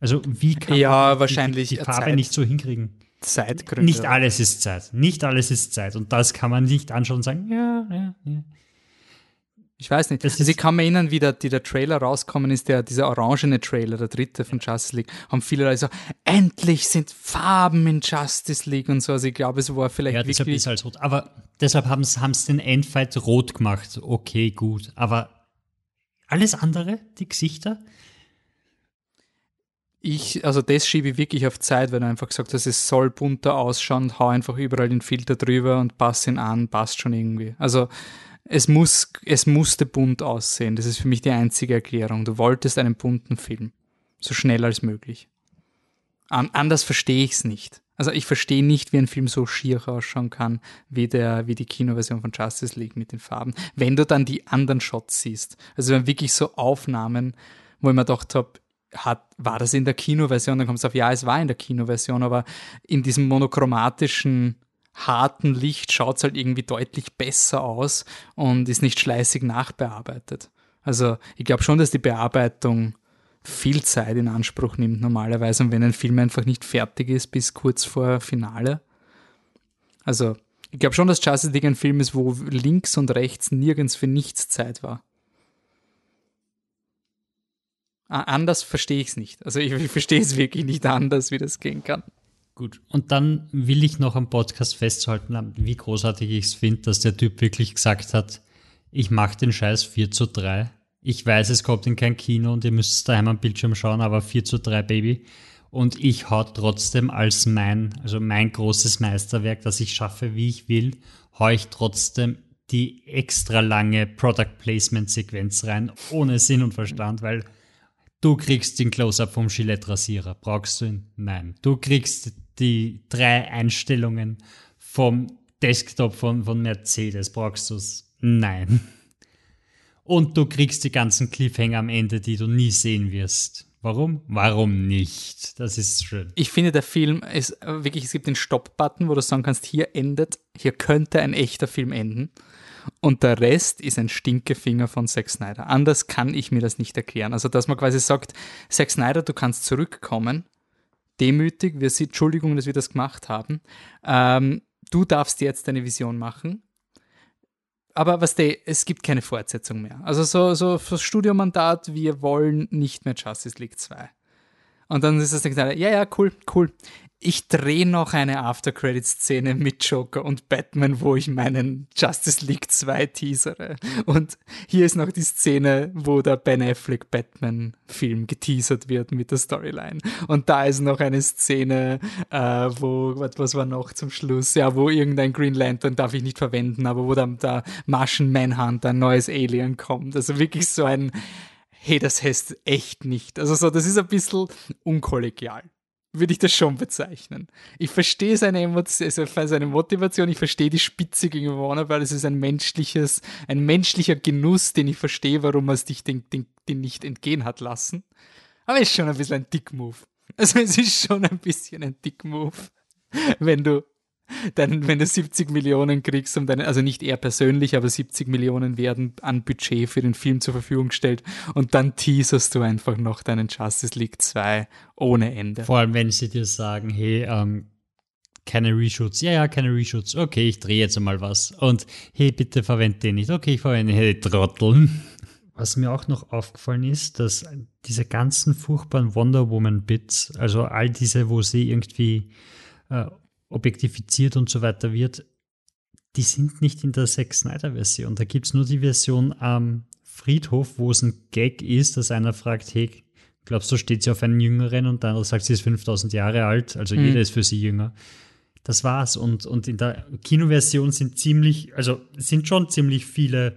Also wie kann Ja, man die- wahrscheinlich die, die Farbe Zeit. nicht so hinkriegen? Zeitgründe. Nicht alles ist Zeit. Nicht alles ist Zeit. Und das kann man nicht anschauen und sagen, ja, ja, ja. Ich weiß nicht. Das also ich kann mir erinnern, wie der, die der Trailer rauskommen ist, der, dieser orangene Trailer, der dritte von Justice League, haben viele Leute so, endlich sind Farben in Justice League und so. Also ich glaube, es war vielleicht Ja, deshalb wirklich. ist als rot. Aber deshalb haben sie den Endfight rot gemacht. Okay, gut. Aber alles andere, die Gesichter, Ich, also das schiebe ich wirklich auf Zeit, weil du einfach gesagt hast, es soll bunter ausschauen, hau einfach überall den Filter drüber und pass ihn an, passt schon irgendwie. Also es muss, es musste bunt aussehen. Das ist für mich die einzige Erklärung. Du wolltest einen bunten Film. So schnell als möglich. An, anders verstehe ich es nicht. Also ich verstehe nicht, wie ein Film so schier ausschauen kann, wie, der, wie die Kinoversion von Justice League mit den Farben. Wenn du dann die anderen Shots siehst. Also wenn wirklich so Aufnahmen, wo ich mir gedacht habe, hat, war das in der Kinoversion? Dann kommst du auf, ja, es war in der Kinoversion, aber in diesem monochromatischen, harten Licht schaut es halt irgendwie deutlich besser aus und ist nicht schleißig nachbearbeitet. Also ich glaube schon, dass die Bearbeitung viel Zeit in Anspruch nimmt normalerweise und wenn ein Film einfach nicht fertig ist bis kurz vor Finale. Also Ich glaube schon, dass Justice League ein Film ist, wo links und rechts nirgends für nichts Zeit war. Anders verstehe ich es nicht. Also ich, ich verstehe es wirklich nicht anders, wie das gehen kann. Gut, und dann will ich noch am Podcast festhalten, wie großartig ich es finde, dass der Typ wirklich gesagt hat, ich mache den Scheiß 4 zu 3. Ich weiß, es kommt in kein Kino und ihr müsst es daheim am Bildschirm schauen, aber 4 zu 3, Baby. Und ich hau trotzdem als mein, also mein großes Meisterwerk, das ich schaffe, wie ich will, hau ich trotzdem die extra lange Product Placement Sequenz rein, ohne Sinn und Verstand, weil du kriegst den Close-Up vom Gillette Rasierer. Brauchst du ihn? Nein. Du kriegst die drei Einstellungen vom Desktop von, von Mercedes. Brauchst du es? Nein. Und du kriegst die ganzen Cliffhanger am Ende, die du nie sehen wirst. Warum? Warum nicht? Das ist schön. Ich finde, der Film ist wirklich, es gibt den Stop-Button, wo du sagen kannst, hier endet, hier könnte ein echter Film enden. Und der Rest ist ein Stinkefinger von Zack Snyder. Anders kann ich mir das nicht erklären. Also, dass man quasi sagt, Zack Snyder, du kannst zurückkommen, demütig, wir sind, Entschuldigung, dass wir das gemacht haben. Ähm, du darfst jetzt deine Vision machen. Aber was der, es gibt keine Fortsetzung mehr. Also so, so fürs Studiomandat, wir wollen nicht mehr Justice League 2. Und dann ist das gesagt, ja, ja, cool, cool ich drehe noch eine After-Credit-Szene mit Joker und Batman, wo ich meinen Justice League 2 teasere. Und hier ist noch die Szene, wo der Ben Affleck Batman-Film geteasert wird mit der Storyline. Und da ist noch eine Szene, äh, wo, was war noch zum Schluss? Ja, wo irgendein Green Lantern darf ich nicht verwenden, aber wo dann der Martian Manhunter, ein neues Alien kommt. Also wirklich so ein, hey, das heißt echt nicht. Also so, das ist ein bisschen unkollegial würde ich das schon bezeichnen. Ich verstehe seine, Emotion, also seine Motivation, ich verstehe die Spitze gegen Warner, weil es ist ein menschliches, ein menschlicher Genuss, den ich verstehe, warum er es dich den, den, den nicht entgehen hat lassen. Aber es ist schon ein bisschen ein Dick-Move. Also es ist schon ein bisschen ein Dick-Move, wenn du dann, wenn du 70 Millionen kriegst, um deine, also nicht er persönlich, aber 70 Millionen werden an Budget für den Film zur Verfügung gestellt und dann teaserst du einfach noch deinen Justice League 2 ohne Ende. Vor allem, wenn sie dir sagen, hey, ähm, keine Reshoots. Ja, ja, keine Reshoots. Okay, ich drehe jetzt einmal was. Und hey, bitte verwende den nicht. Okay, ich verwende hey, Trotteln. Was mir auch noch aufgefallen ist, dass diese ganzen furchtbaren Wonder Woman Bits, also all diese, wo sie irgendwie äh, objektifiziert und so weiter wird, die sind nicht in der Zack Snyder-Version. Da gibt es nur die Version am Friedhof, wo es ein Gag ist, dass einer fragt, hey, glaubst du, steht sie auf einen Jüngeren und der andere sagt, sie ist 5000 Jahre alt, also mhm. jeder ist für sie jünger. Das war's. Und, und in der Kinoversion sind ziemlich, also sind schon ziemlich viele,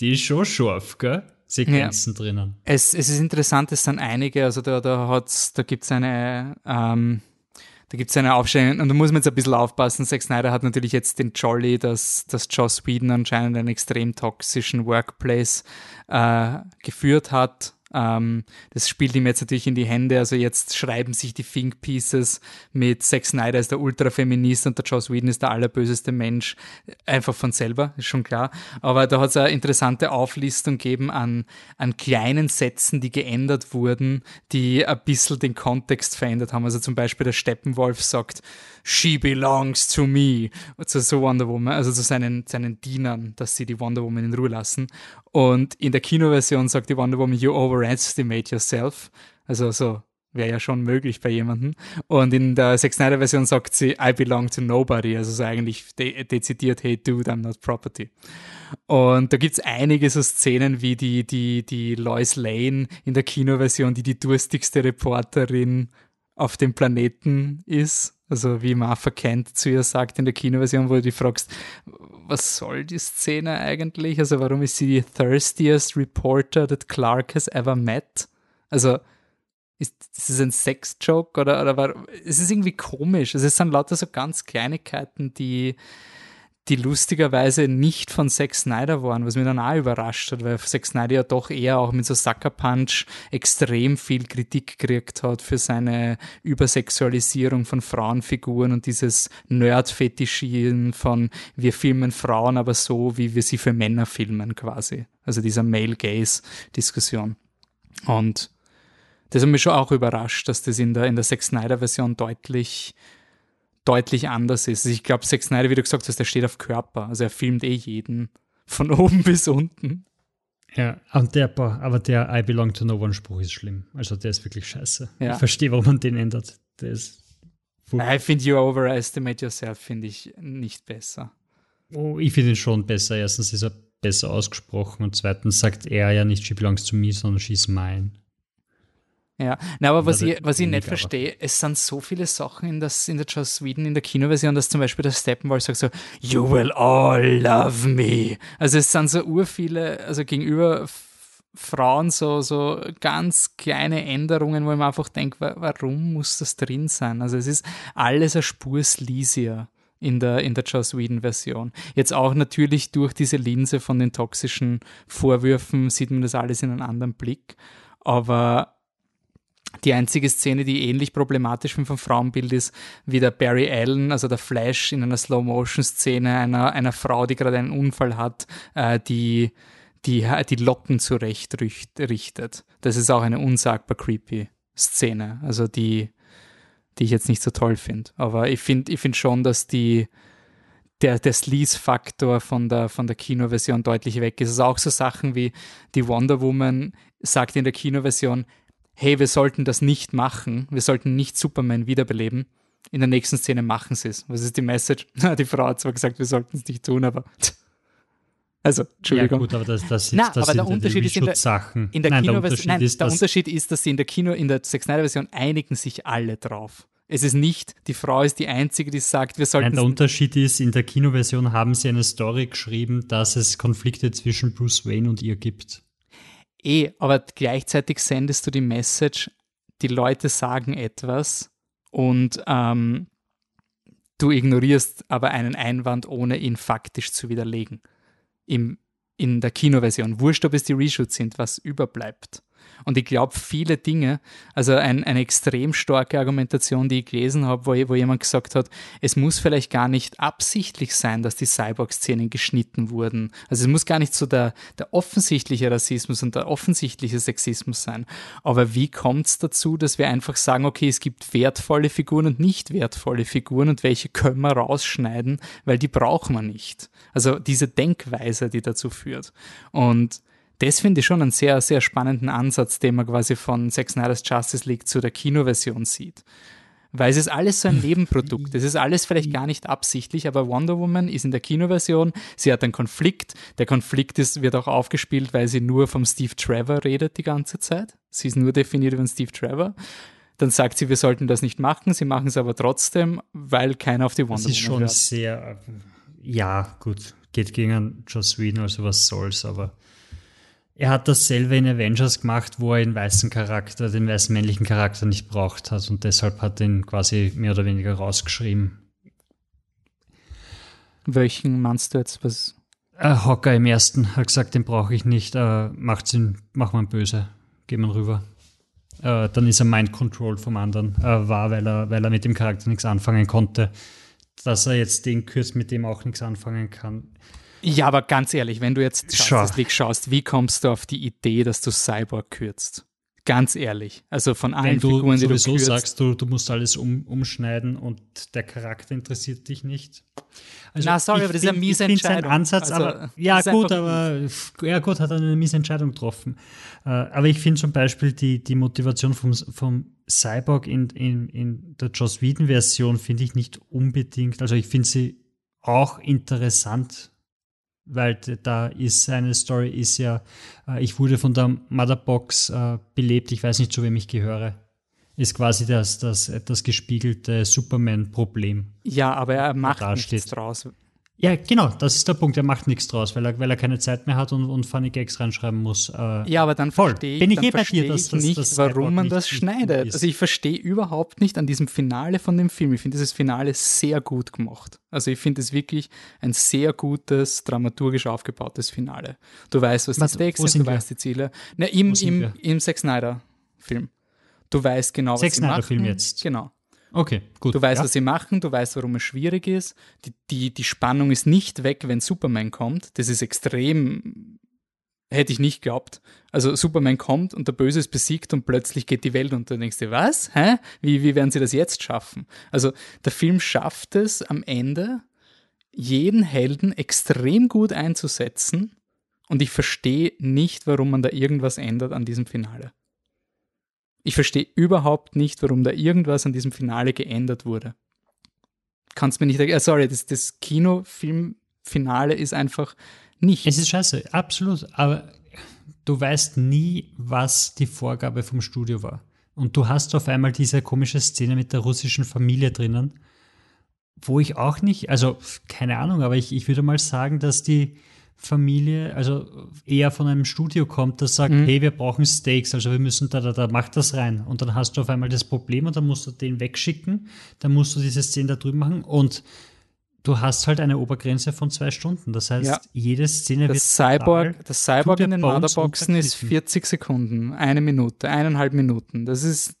die ist schon scharf, gell? Sequenzen ja. drinnen. Es, es ist interessant, es sind einige, also da, da, hat's, da gibt es eine, ähm, da gibt es eine Aufstellung und da muss man jetzt ein bisschen aufpassen. Zack Snyder hat natürlich jetzt den Jolly, dass, dass Joss Whedon anscheinend einen extrem toxischen Workplace äh, geführt hat ähm, das spielt ihm jetzt natürlich in die Hände. Also jetzt schreiben sich die Think Pieces mit Zack Snyder ist der Ultrafeminist und der Joss Whedon ist der allerböseste Mensch. Einfach von selber, ist schon klar. Aber da hat es eine interessante Auflistung gegeben an, an kleinen Sätzen, die geändert wurden, die ein bisschen den Kontext verändert haben. Also zum Beispiel der Steppenwolf sagt, She belongs to me, zu so Wonder Woman, also zu seinen, seinen Dienern, dass sie die Wonder Woman in Ruhe lassen. Und in der Kinoversion sagt die Wonder Woman, you overestimate yourself. Also so wäre ja schon möglich bei jemandem. Und in der Zack Snyder Version sagt sie, I belong to nobody. Also so eigentlich de dezidiert, hey dude, I'm not property. Und da gibt's einige so Szenen wie die, die, die Lois Lane in der Kinoversion, die die durstigste Reporterin auf dem Planeten ist. Also wie Martha Kent zu ihr sagt in der Kinoversion, wo du dich fragst, was soll die Szene eigentlich? Also warum ist sie die thirstiest reporter that Clark has ever met? Also ist, ist es ein Sex-Joke oder, oder war, es ist irgendwie komisch. Also es sind lauter so ganz Kleinigkeiten, die, die lustigerweise nicht von Zack Snyder waren, was mir dann auch überrascht hat, weil Zack Snyder ja doch eher auch mit so Sucker Punch extrem viel Kritik gekriegt hat für seine Übersexualisierung von Frauenfiguren und dieses Nerd-Fetischieren von wir filmen Frauen aber so, wie wir sie für Männer filmen quasi. Also dieser Male-Gaze-Diskussion. Und das hat mich schon auch überrascht, dass das in der, in der Zack Snyder-Version deutlich deutlich anders ist. Ich glaube, Zack Snyder, wie du gesagt hast, der steht auf Körper. Also er filmt eh jeden von oben bis unten. Ja, und der, aber der I belong to no one Spruch ist schlimm. Also der ist wirklich scheiße. Ja. Ich verstehe, warum man den ändert. Der ist. I finde you overestimate yourself, finde ich nicht besser. Oh, ich finde ihn schon besser. Erstens ist er besser ausgesprochen und zweitens sagt er ja nicht, she belongs to me, sondern she's mine. Ja, Na, aber was Also ich, was ich nicht verstehe, es sind so viele Sachen in, das, in der Joss Sweden, in der Kinoversion, dass zum Beispiel der Steppenwolf sagt so, you will all love me. Also es sind so urviele, also gegenüber Frauen so, so ganz kleine Änderungen, wo ich mir einfach denke, wa warum muss das drin sein? Also es ist alles eine Spur sleazier in der, in der Joss Whedon-Version. Jetzt auch natürlich durch diese Linse von den toxischen Vorwürfen sieht man das alles in einem anderen Blick. Aber die einzige Szene, die ähnlich problematisch vom Frauenbild ist, wie der Barry Allen, also der Flash in einer Slow-Motion-Szene einer, einer Frau, die gerade einen Unfall hat, äh, die, die die Locken zurecht richt- richtet. Das ist auch eine unsagbar creepy Szene, also die, die ich jetzt nicht so toll finde. Aber ich finde ich find schon, dass die, der, der Sleaze-Faktor von der, von der Kinoversion deutlich weg ist. Also auch so Sachen wie die Wonder Woman sagt in der Kinoversion, hey, wir sollten das nicht machen, wir sollten nicht Superman wiederbeleben. In der nächsten Szene machen sie es. Was ist die Message? die Frau hat zwar gesagt, wir sollten es nicht tun, aber. Also, Entschuldigung. Ja, gut, aber das, das, ist, Na, das aber der Unterschied ist in der-. In der nein, der Kinoversion, Unterschied nein, ist, der dass Unterschied ist, dass sie in der Kino, in der Zack Snyder Version einigen sich alle drauf. Es ist nicht, die Frau ist die Einzige, die sagt, wir Nein, sollten. der Unterschied ist, in der Kinoversion haben sie eine Story geschrieben, dass es Konflikte zwischen Bruce Wayne und ihr gibt. Eh, aber gleichzeitig sendest du die Message, die Leute sagen etwas und ähm, du ignorierst aber einen Einwand, ohne ihn faktisch zu widerlegen. Im, in der Kinoversion. Wurscht, ob es die Reshoots sind, was überbleibt. Und ich glaube, viele Dinge, also ein, eine extrem starke Argumentation, die ich gelesen habe, wo, wo jemand gesagt hat, es muss vielleicht gar nicht absichtlich sein, dass die Cyborg-Szenen geschnitten wurden. Also es muss gar nicht so der, der offensichtliche Rassismus und der offensichtliche Sexismus sein. Aber wie kommt es dazu, dass wir einfach sagen, okay, es gibt wertvolle Figuren und nicht wertvolle Figuren und welche können wir rausschneiden, weil die brauchen wir nicht. Also diese Denkweise, die dazu führt. Und das finde ich schon einen sehr, sehr spannenden Ansatz, den man quasi von Zack Snyder's Justice League zu der Kinoversion sieht. Weil es ist alles so ein Nebenprodukt. Es ist alles vielleicht gar nicht absichtlich, aber Wonder Woman ist in der Kinoversion, sie hat einen Konflikt. Der Konflikt ist, wird auch aufgespielt, weil sie nur vom Steve Trevor redet die ganze Zeit. Sie ist nur definiert über Steve Trevor. Dann sagt sie, wir sollten das nicht machen, sie machen es aber trotzdem, weil keiner auf die Wonder Das ist Woman schon hört. sehr, äh, ja, gut, geht gegen einen Joss Whedon, also was soll's, aber er hat dasselbe in Avengers gemacht, wo er den weißen Charakter, den weißen männlichen Charakter nicht braucht hat und deshalb hat er ihn quasi mehr oder weniger rausgeschrieben. Welchen meinst du jetzt? Was? Äh, Hocker im ersten hat gesagt, den brauche ich nicht, äh, macht's ihn, mach mal böse, geh mal rüber. Äh, dann ist er Mind Control vom anderen, äh, war, weil er, weil er mit dem Charakter nichts anfangen konnte. Dass er jetzt den kürzt, mit dem auch nichts anfangen kann. Ja, aber ganz ehrlich, wenn du jetzt. Justice League schaust, wie kommst du auf die Idee, dass du Cyborg kürzt? Ganz ehrlich. Also von allen Wenn du Figuren, die du kürzt. sagst, du, du musst alles um, umschneiden und der Charakter interessiert dich nicht. Also Na, sorry, aber das ist eine miese Entscheidung. Ansatz, Also, aber ja gut, aber ja gut, hat eine miese Entscheidung getroffen. Äh, aber ich finde zum Beispiel die, die Motivation vom, vom Cyborg in, in, in der Joss Whedon-Version finde ich nicht unbedingt, also ich finde sie auch interessant, weil da ist seine Story ist ja, äh, ich wurde von der Motherbox äh, belebt, ich weiß nicht, zu wem ich gehöre. Ist quasi das, das, das gespiegelte Superman-Problem. Ja, aber er macht nichts draus. Ja, genau, das ist der Punkt. Er macht nichts draus, weil er, weil er keine Zeit mehr hat und, und Funny Gags reinschreiben muss. Äh, Ja, aber dann Voll. verstehe ich, Bin ich eh bei dir, dass ich das- nicht, das warum man das schneidet. ist. Also ich verstehe überhaupt nicht an diesem Finale von dem Film. Ich finde dieses Finale sehr gut gemacht. Also ich finde es wirklich ein sehr gutes, dramaturgisch aufgebautes Finale. Du weißt, was die Warte, Stakes wo sind, du wir? weißt die Ziele. Na, im, sind im, wir? im Zack Snyder-Film. Du weißt genau, was Zack sie machen. Snyder-Film jetzt. Genau. Okay, gut. Du weißt, ja. was sie machen, du weißt, warum es schwierig ist. Die, die, die Spannung ist nicht weg, wenn Superman kommt. Das ist extrem, Hätte ich nicht geglaubt. Also Superman kommt und der Böse ist besiegt und plötzlich geht die Welt unter. Dann denkst du, was? Hä? Wie, wie werden sie das jetzt schaffen? Also der Film schafft es am Ende, jeden Helden extrem gut einzusetzen und ich verstehe nicht, warum man da irgendwas ändert an diesem Finale. Ich verstehe überhaupt nicht, warum da irgendwas an diesem Finale geändert wurde. Kannst mir nicht, äh, sorry, das, das Kinofilmfinale ist einfach nicht. Es ist scheiße, absolut. Aber du weißt nie, was die Vorgabe vom Studio war. Und du hast auf einmal diese komische Szene mit der russischen Familie drinnen, wo ich auch nicht, also keine Ahnung, aber ich, ich würde mal sagen, dass die Familie, also eher von einem Studio kommt, das sagt, mhm. hey, wir brauchen Steaks, also wir müssen da, da, da, mach das rein. Und dann hast du auf einmal das Problem und dann musst du den wegschicken, dann musst du diese Szene da drüben machen und du hast halt eine Obergrenze von zwei Stunden. Das heißt, ja. jede Szene das wird. Cyborg, das Cyborg in den Motherboxen ist 40 Sekunden, eine Minute, eineinhalb Minuten. Das ist.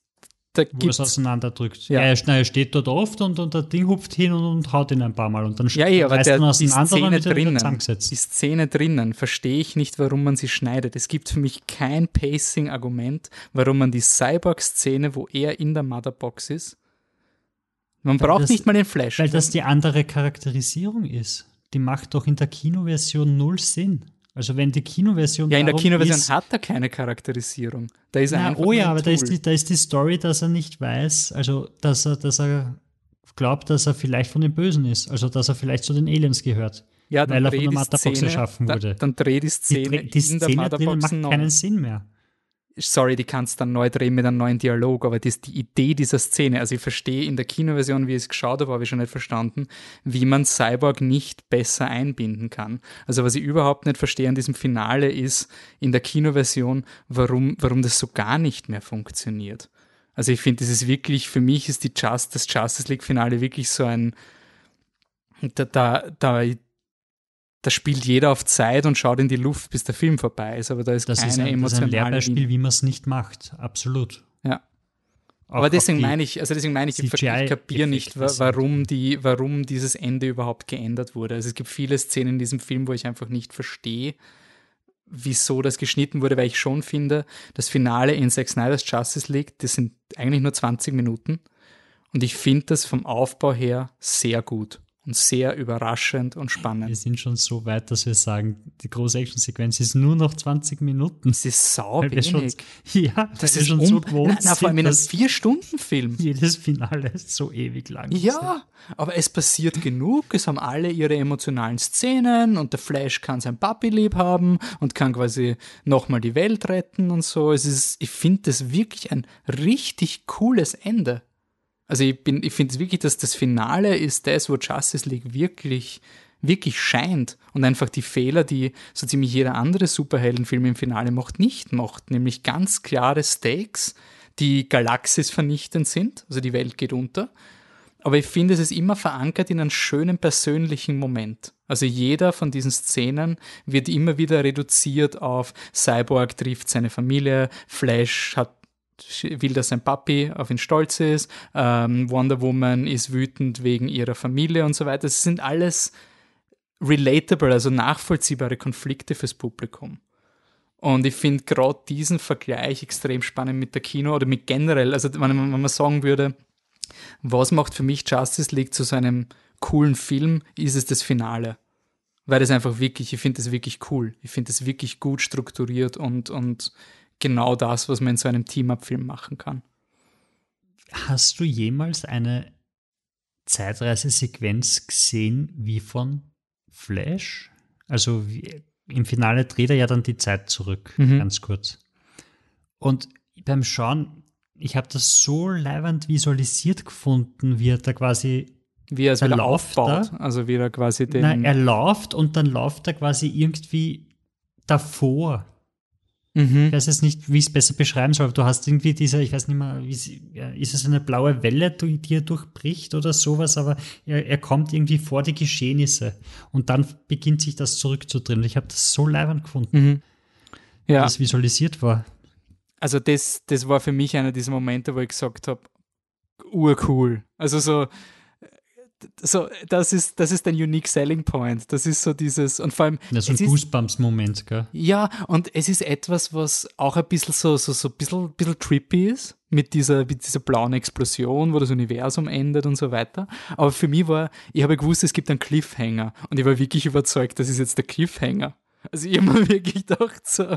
Da wo es auseinanderdrückt. Ja. Er, er steht dort oft und, und der Ding hupft hin und, und haut ihn ein paar Mal. Und dann ja, ja, aber der, die Szene drinnen, die Szene drinnen, verstehe ich nicht, warum man sie schneidet. Es gibt für mich kein Pacing-Argument, warum man die Cyborg-Szene, wo er in der Motherbox ist, man weil braucht das, nicht mal den Flash. Weil das die andere Charakterisierung ist. Die macht doch in der Kinoversion null Sinn. Also wenn die Kinoversion. Ja, in der Kinoversion ist, hat er keine Charakterisierung. Da ist na, Oh ja, aber da ist, die, da ist die Story, dass er nicht weiß, also dass er, dass er glaubt, dass er vielleicht von den Bösen ist. Also dass er vielleicht zu den Aliens gehört. Ja, weil er von der Matterbox erschaffen wurde. Dann, dann dreht die Szene. Die, die Szene drin macht keinen Sinn mehr sorry, die kannst dann neu drehen mit einem neuen Dialog, aber das die Idee dieser Szene. Also ich verstehe in der Kinoversion, wie ich es geschaut habe, habe ich schon nicht verstanden, wie man Cyborg nicht besser einbinden kann. Also was ich überhaupt nicht verstehe an diesem Finale ist in der Kinoversion, warum, warum das so gar nicht mehr funktioniert. Also ich finde, das ist wirklich, für mich ist die Just, das Justice League Finale wirklich so ein, da, da, da da spielt jeder auf Zeit und schaut in die Luft, bis der Film vorbei ist. Aber da ist das keine ist ein, emotionale. Das ist ein Lehrbeispiel, wie man es nicht macht. Absolut. Ja. Auch aber deswegen meine ich, also deswegen meine ich, ich kapiere nicht, warum die, warum dieses Ende überhaupt geändert wurde. Also es gibt viele Szenen in diesem Film, wo ich einfach nicht verstehe, wieso das geschnitten wurde, weil ich schon finde, das Finale in Zack Snyder's Justice League, das sind eigentlich nur 20 Minuten. Und ich finde das vom Aufbau her sehr gut und sehr überraschend und spannend. Wir sind schon so weit, dass wir sagen, die große Action-Sequenz ist nur noch 20 Minuten. Das ist sau wenig. Schon, ja, das ist schon um, so gewohnt. Na, na, vor allem in einem Vier-Stunden-Film. Jedes Finale ist so ewig lang. Ja, aber es passiert genug. Es haben alle ihre emotionalen Szenen und der Flash kann sein Papi lieb haben und kann quasi nochmal die Welt retten und so. Es ist, ich finde das wirklich ein richtig cooles Ende. Also ich, ich finde es wirklich, dass das Finale ist das, wo Justice League wirklich, wirklich scheint und einfach die Fehler, die so ziemlich jeder andere Superheldenfilm im Finale macht, nicht macht. Nämlich ganz klare Stakes, die Galaxis vernichtend sind, also die Welt geht unter. Aber ich finde, es ist immer verankert in einem schönen persönlichen Moment. Also jeder von diesen Szenen wird immer wieder reduziert auf Cyborg trifft seine Familie, Flash hat will, dass sein Papi auf ihn stolz ist, ähm, Wonder Woman ist wütend wegen ihrer Familie und so weiter. Das sind alles relatable, also nachvollziehbare Konflikte fürs Publikum. Und ich finde gerade diesen Vergleich extrem spannend mit der Kino oder mit generell, also wenn man, wenn man sagen würde, was macht für mich Justice League zu so einem coolen Film, ist es das Finale. Weil das einfach wirklich, ich finde das wirklich cool. Ich finde das wirklich gut strukturiert und, und genau das, was man in so einem Team-Up-Film machen kann. Hast du jemals eine Zeitreisesequenz gesehen wie von Flash? Also wie, im Finale dreht er ja dann die Zeit zurück, mhm. ganz kurz. Und beim Schauen, ich habe das so leibend visualisiert gefunden, wie er da quasi wie er es wieder aufbaut, da, also wie er quasi den. Nein, er läuft und dann läuft er quasi irgendwie davor. Mhm. Ich weiß jetzt nicht, wie ich es besser beschreiben soll, aber du hast irgendwie diese, ich weiß nicht mehr, ist es eine blaue Welle, die er durchbricht oder sowas, aber er, er kommt irgendwie vor die Geschehnisse und dann beginnt sich das zurückzudrehen. Ich habe das so leibend gefunden, mhm. ja. das visualisiert war. Also das, das war für mich einer dieser Momente, wo ich gesagt habe, urcool. Also so, so, das ist, das ist ein unique selling point. Das ist so dieses, und vor allem. Ja, so ein Goosebumps-Moment, gell? Ja, und es ist etwas, was auch ein bisschen so, so, so ein bisschen, bisschen trippy ist, mit dieser, mit dieser blauen Explosion, wo das Universum endet und so weiter. Aber für mich war, ich habe gewusst, es gibt einen Cliffhanger und ich war wirklich überzeugt, das ist jetzt der Cliffhanger. Also ich habe wirklich gedacht, so.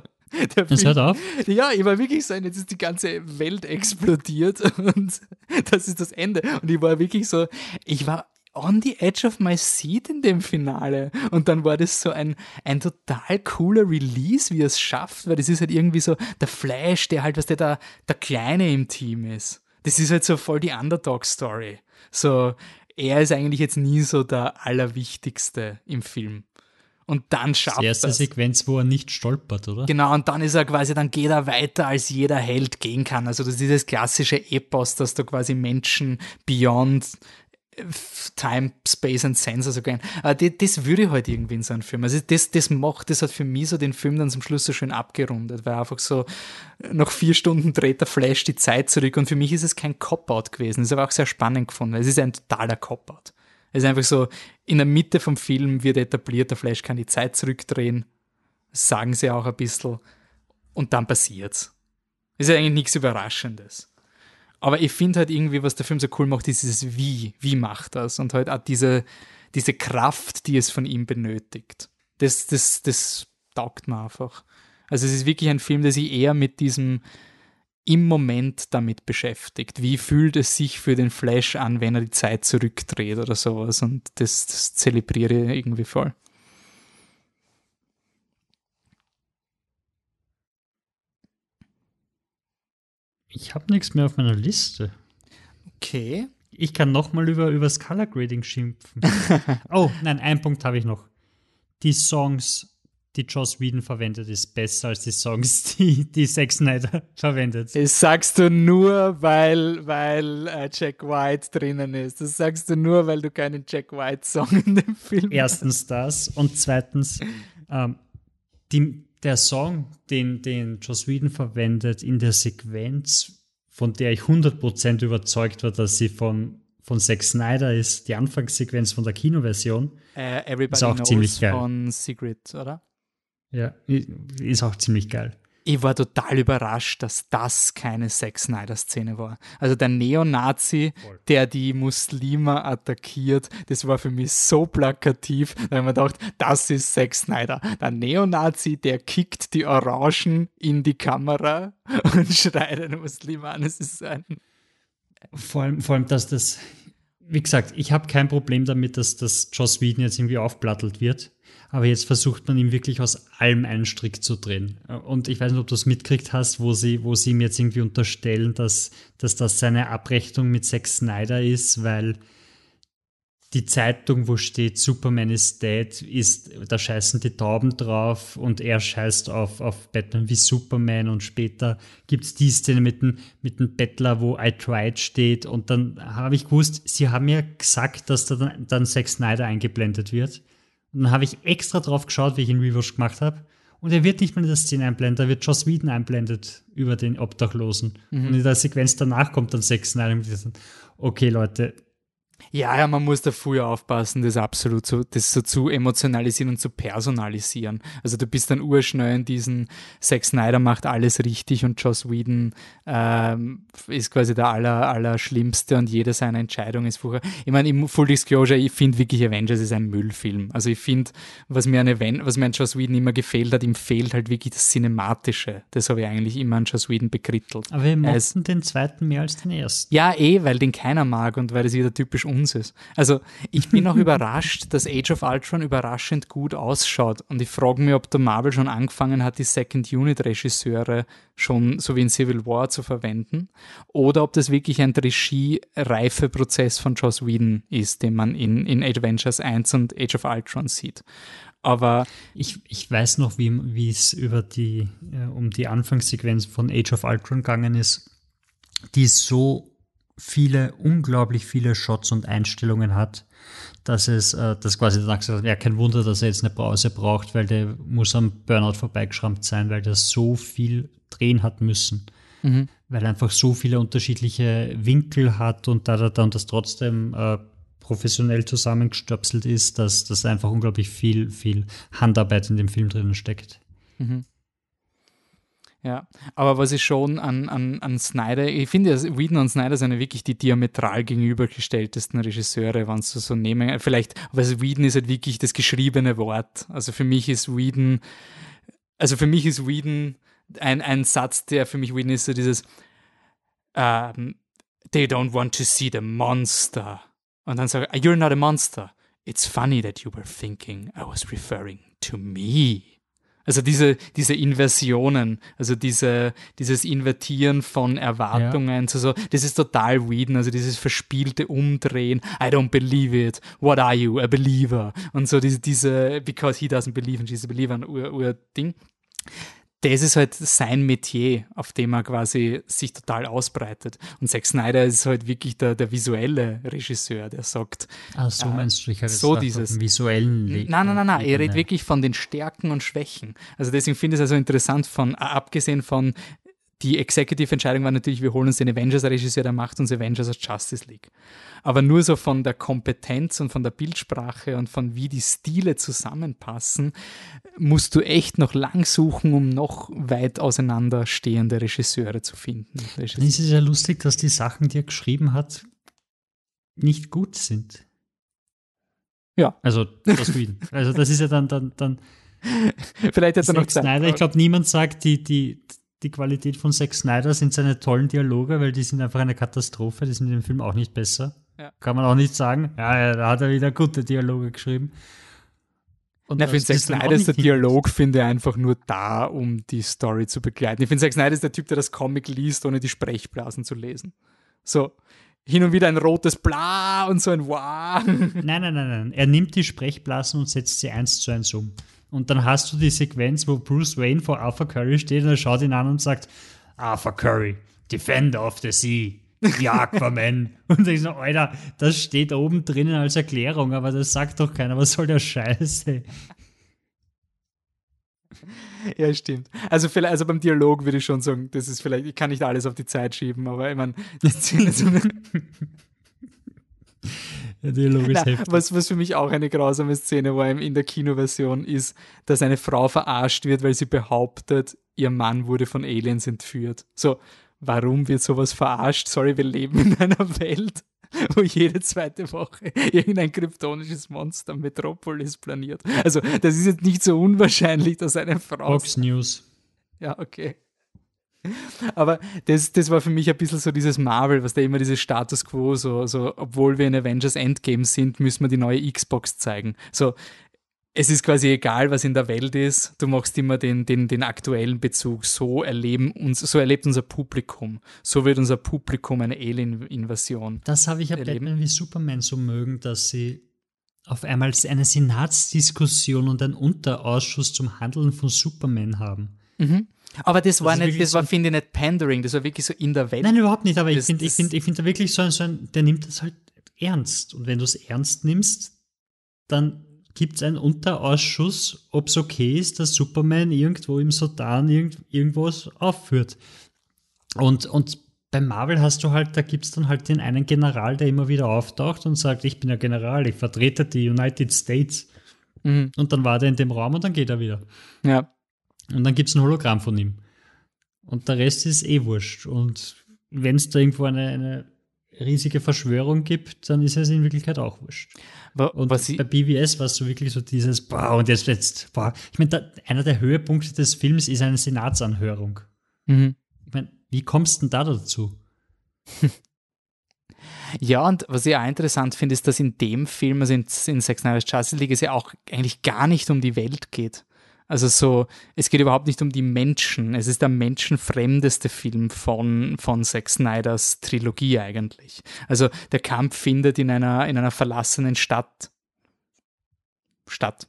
Der das hört auf? Ja, ich war wirklich so, jetzt ist die ganze Welt explodiert und das ist das Ende. Und ich war wirklich so, ich war on the edge of my seat in dem Finale. Und dann war das so ein, ein total cooler Release, wie er es schafft, weil das ist halt irgendwie so der Flash, der halt, was der da, der Kleine im Team ist. Das ist halt so voll die Underdog-Story. So, er ist eigentlich jetzt nie so der Allerwichtigste im Film. Und dann schafft er. Die erste das. Sequenz, wo er nicht stolpert, oder? Genau, und dann ist er quasi, dann geht er weiter, als jeder Held gehen kann. Also das ist dieses klassische Epos, dass du quasi Menschen beyond Time, Space and Sense so gern. Aber das, würde ich halt irgendwie in so einem Film. Also das, das macht, das hat für mich so den Film dann zum Schluss so schön abgerundet, weil einfach so nach vier Stunden dreht der Flash die Zeit zurück und für mich ist es kein Cop-Out gewesen. Das ist aber auch sehr spannend gefunden. Es ist ein totaler Cop-Out. Es ist einfach so, in der Mitte vom Film wird etabliert, der Flash kann die Zeit zurückdrehen. Sagen sie auch ein bisschen. Und dann passiert's. Ist ja eigentlich nichts Überraschendes. Aber ich finde halt irgendwie, was der Film so cool macht, ist dieses Wie. Wie macht das? Und halt auch diese, diese Kraft, die es von ihm benötigt. Das, das, das taugt mir einfach. Also es ist wirklich ein Film, der sich eher mit diesem im Moment damit beschäftigt. Wie fühlt es sich für den Flash an, wenn er die Zeit zurückdreht oder sowas? Und das, das zelebriere ich irgendwie voll. Ich habe nichts mehr auf meiner Liste. Okay. Ich kann nochmal über, über das Color Grading schimpfen. oh, nein, einen Punkt habe ich noch. Die Songs die Joss Whedon verwendet, ist besser als die Songs, die, die Zack Snyder verwendet. Das sagst du nur, weil, weil äh, Jack White drinnen ist. Das sagst du nur, weil du keinen Jack White-Song in dem Film Erstens hast. das und zweitens, ähm, die, der Song, den, den Joss Whedon verwendet in der Sequenz, von der ich 100% überzeugt war, dass sie von von Zack Snyder ist die Anfangssequenz von der Kinoversion. Uh, ist auch ziemlich geil. von Secret, oder? Ja, ist auch ziemlich geil. Ich war total überrascht, dass das keine Zack Snyder-Szene war. Also der Neonazi, der die Muslime attackiert, das war für mich so plakativ, da ich mir gedacht, das ist Zack Snyder. Der Neonazi, der kickt die Orangen in die Kamera und schreit einen Muslim an. Es ist ein. Vor allem, vor allem, dass das, wie gesagt, ich habe kein Problem damit, dass das Joss Whedon jetzt irgendwie aufplattelt wird. Aber jetzt versucht man ihm wirklich aus allem einen Strick zu drehen. Und ich weiß nicht, ob du es mitgekriegt hast, wo sie, wo sie ihm jetzt irgendwie unterstellen, dass, dass das seine Abrechnung mit Zack Snyder ist, weil die Zeitung, wo steht Superman is dead, ist, da scheißen die Tauben drauf und er scheißt auf, auf Batman wie Superman und später gibt es die Szene mit dem, mit dem Bettler, wo I tried steht und dann habe ich gewusst, sie haben ja gesagt, dass da dann, dann Zack Snyder eingeblendet wird. Und dann habe ich extra drauf geschaut, wie ich ihn Rewash gemacht habe. Und er wird nicht mehr in der Szene einblendet, da wird Joss Whedon einblendet über den Obdachlosen. Mhm. Und in der Sequenz danach kommt dann Sex Snyder okay, Leute, ja, ja, man muss da früher aufpassen, das absolut so, das so zu emotionalisieren und zu personalisieren. Also du bist dann urschnell in diesen Zack Snyder macht alles richtig und Joss Whedon ähm, ist quasi der aller, aller Schlimmste und jede seiner Entscheidungen ist vorher. Ich meine, im Full Disclosure, ich finde wirklich Avengers ist ein Müllfilm. Also ich finde, was mir an Event, was mir an Joss Whedon immer gefehlt hat, ihm fehlt halt wirklich das Cinematische. Das habe ich eigentlich immer an Joss Whedon bekrittelt. Aber wir mochten den zweiten mehr als den ersten. Ja, eh, weil den keiner mag und weil das wieder typisch uns ist. Also ich bin auch überrascht, dass Age of Ultron überraschend gut ausschaut. Und ich frage mich, ob der Marvel schon angefangen hat, die Second-Unit-Regisseure schon so wie in Civil War zu verwenden. Oder ob das wirklich ein Regie-Reifeprozess von Joss Whedon ist, den man in, in Avengers 1 und Age of Ultron sieht. Aber ich, ich weiß noch, wie es über die, äh, um die Anfangssequenz von Age of Ultron gegangen ist, die so viele, unglaublich viele Shots und Einstellungen hat, dass es, äh, dass quasi danach gesagt hat, ja, kein Wunder, dass er jetzt eine Pause braucht, weil der muss am Burnout vorbeigeschrammt sein, weil der so viel drehen hat müssen. Mhm. Weil er einfach so viele unterschiedliche Winkel hat und da er dann das trotzdem äh, professionell zusammengestöpselt ist, dass, dass einfach unglaublich viel, viel Handarbeit in dem Film drinnen steckt. Mhm. Ja, aber was ich schon an, an, an Snyder, ich finde, Whedon und Snyder sind wirklich die diametral gegenübergestelltesten Regisseure, wenn sie so nehmen. Vielleicht, weil Whedon ist halt wirklich das geschriebene Wort. Also für mich ist Whedon, also für mich ist Whedon ein, ein Satz, der für mich Whedon ist so dieses um, ähm, They don't want to see the monster. Und dann sage ich, you're not a monster. It's funny that you were thinking I was referring to me. Also diese, diese Inversionen, also diese, dieses Invertieren von Erwartungen ja. so, das ist total Whedon, also dieses verspielte Umdrehen, I don't believe it, what are you, a believer? Und so diese, diese because he doesn't believe and she's a believer, Ur-Ding. Ur das ist halt sein Metier, auf dem er quasi sich total ausbreitet. Und Zack Snyder ist halt wirklich der, der visuelle Regisseur, der sagt. Ah, so äh, meinst du, ich so dieses visuellen Le Nein, nein, nein, nein. Er redet wirklich von den Stärken und Schwächen. Also deswegen finde ich es also interessant von, äh, abgesehen von die Executive-Entscheidung war natürlich, wir holen uns den Avengers-Regisseur, der macht uns Avengers aus Justice League. Aber nur so von der Kompetenz und von der Bildsprache und von wie die Stile zusammenpassen, musst du echt noch lang suchen, um noch weit auseinanderstehende Regisseure zu finden. Dann ist es ja lustig, dass die Sachen, die er geschrieben hat, nicht gut sind. Ja. Also das. Also das ist ja dann, dann, dann Vielleicht hätte er noch Zeit. Snyder, ich glaube, niemand sagt, die, die, die Qualität von Zack Snyder sind seine tollen Dialoge, weil die sind einfach eine Katastrophe. Die sind in dem Film auch nicht besser. Ja. Kann man auch nicht sagen. Ja, da hat er wieder gute Dialoge geschrieben. Und Na, für Zack Snyder ist der Dialog, finde ich, einfach nur da, um die Story zu begleiten. Ich finde, Zack Snyder ist der Typ, der das Comic liest, ohne die Sprechblasen zu lesen. So, hin und wieder ein rotes Bla und so ein Wow. Nein, nein, nein, nein. Er nimmt die Sprechblasen und setzt sie eins zu eins um. Und dann hast du die Sequenz, wo Bruce Wayne vor Arthur Curry steht und er schaut ihn an und sagt, Arthur Curry, Defender of the Sea, the Aquaman. und ich so, Alter, das steht oben drinnen als Erklärung, aber das sagt doch keiner. Was soll der Scheiße? Ja, stimmt. Also, vielleicht, also beim Dialog würde ich schon sagen, das ist vielleicht, ich kann nicht alles auf die Zeit schieben, aber ich meine, die Szene so Der Dialog ist Na, was, was für mich auch eine grausame Szene war in der Kinoversion, ist, dass eine Frau verarscht wird, weil sie behauptet, ihr Mann wurde von Aliens entführt. So, warum wird sowas verarscht? Sorry, wir leben in einer Welt, wo jede zweite Woche irgendein kryptonisches Monster Metropolis planiert. Also, das ist jetzt nicht so unwahrscheinlich, dass eine Frau. Fox News. Ja, okay. Aber das, das war für mich ein bisschen so dieses Marvel, was da immer dieses Status Quo, so, so, obwohl wir in Avengers Endgame sind, müssen wir die neue Xbox zeigen. So, es ist quasi egal, was in der Welt ist, du machst immer den, den, den aktuellen Bezug. So erleben uns, so erlebt unser Publikum. So wird unser Publikum eine Alien-Invasion. Das habe ich ja Batman wie Superman so mögen, dass sie auf einmal eine Senatsdiskussion und einen Unterausschuss zum Handeln von Superman haben. Mhm. Aber das, das war nicht, das war, so finde ich, nicht Pandering, das war wirklich so in der Welt. Nein, überhaupt nicht, aber das, ich finde, ich finde, ich finde wirklich so ein, so ein, der nimmt das halt ernst. Und wenn du es ernst nimmst, dann gibt es einen Unterausschuss, ob es okay ist, dass Superman irgendwo im Sudan irgend, irgendwas aufführt. Und, und bei Marvel hast du halt, da gibt es dann halt den einen General, der immer wieder auftaucht und sagt, ich bin der General, ich vertrete die United States. Mhm. Und dann war der in dem Raum und dann geht er wieder. Ja. Und dann gibt es ein Hologramm von ihm. Und der Rest ist eh wurscht. Und wenn es da irgendwo eine, eine riesige Verschwörung gibt, dann ist es in Wirklichkeit auch wurscht. Und Was bei BBS war es so wirklich so dieses, boah, und jetzt, jetzt, boah. Ich meine, einer der Höhepunkte des Films ist eine Senatsanhörung. Mhm. Ich meine, wie kommst du denn da dazu? Ja, und was ich auch interessant finde, ist, dass in dem Film, also in, in Sex Snyder's Justice League, es ja auch eigentlich gar nicht um die Welt geht. Also so, es geht überhaupt nicht um die Menschen. Es ist der menschenfremdeste Film von, von Zack Snyders Trilogie eigentlich. Also der Kampf findet in einer, in einer verlassenen Stadt statt.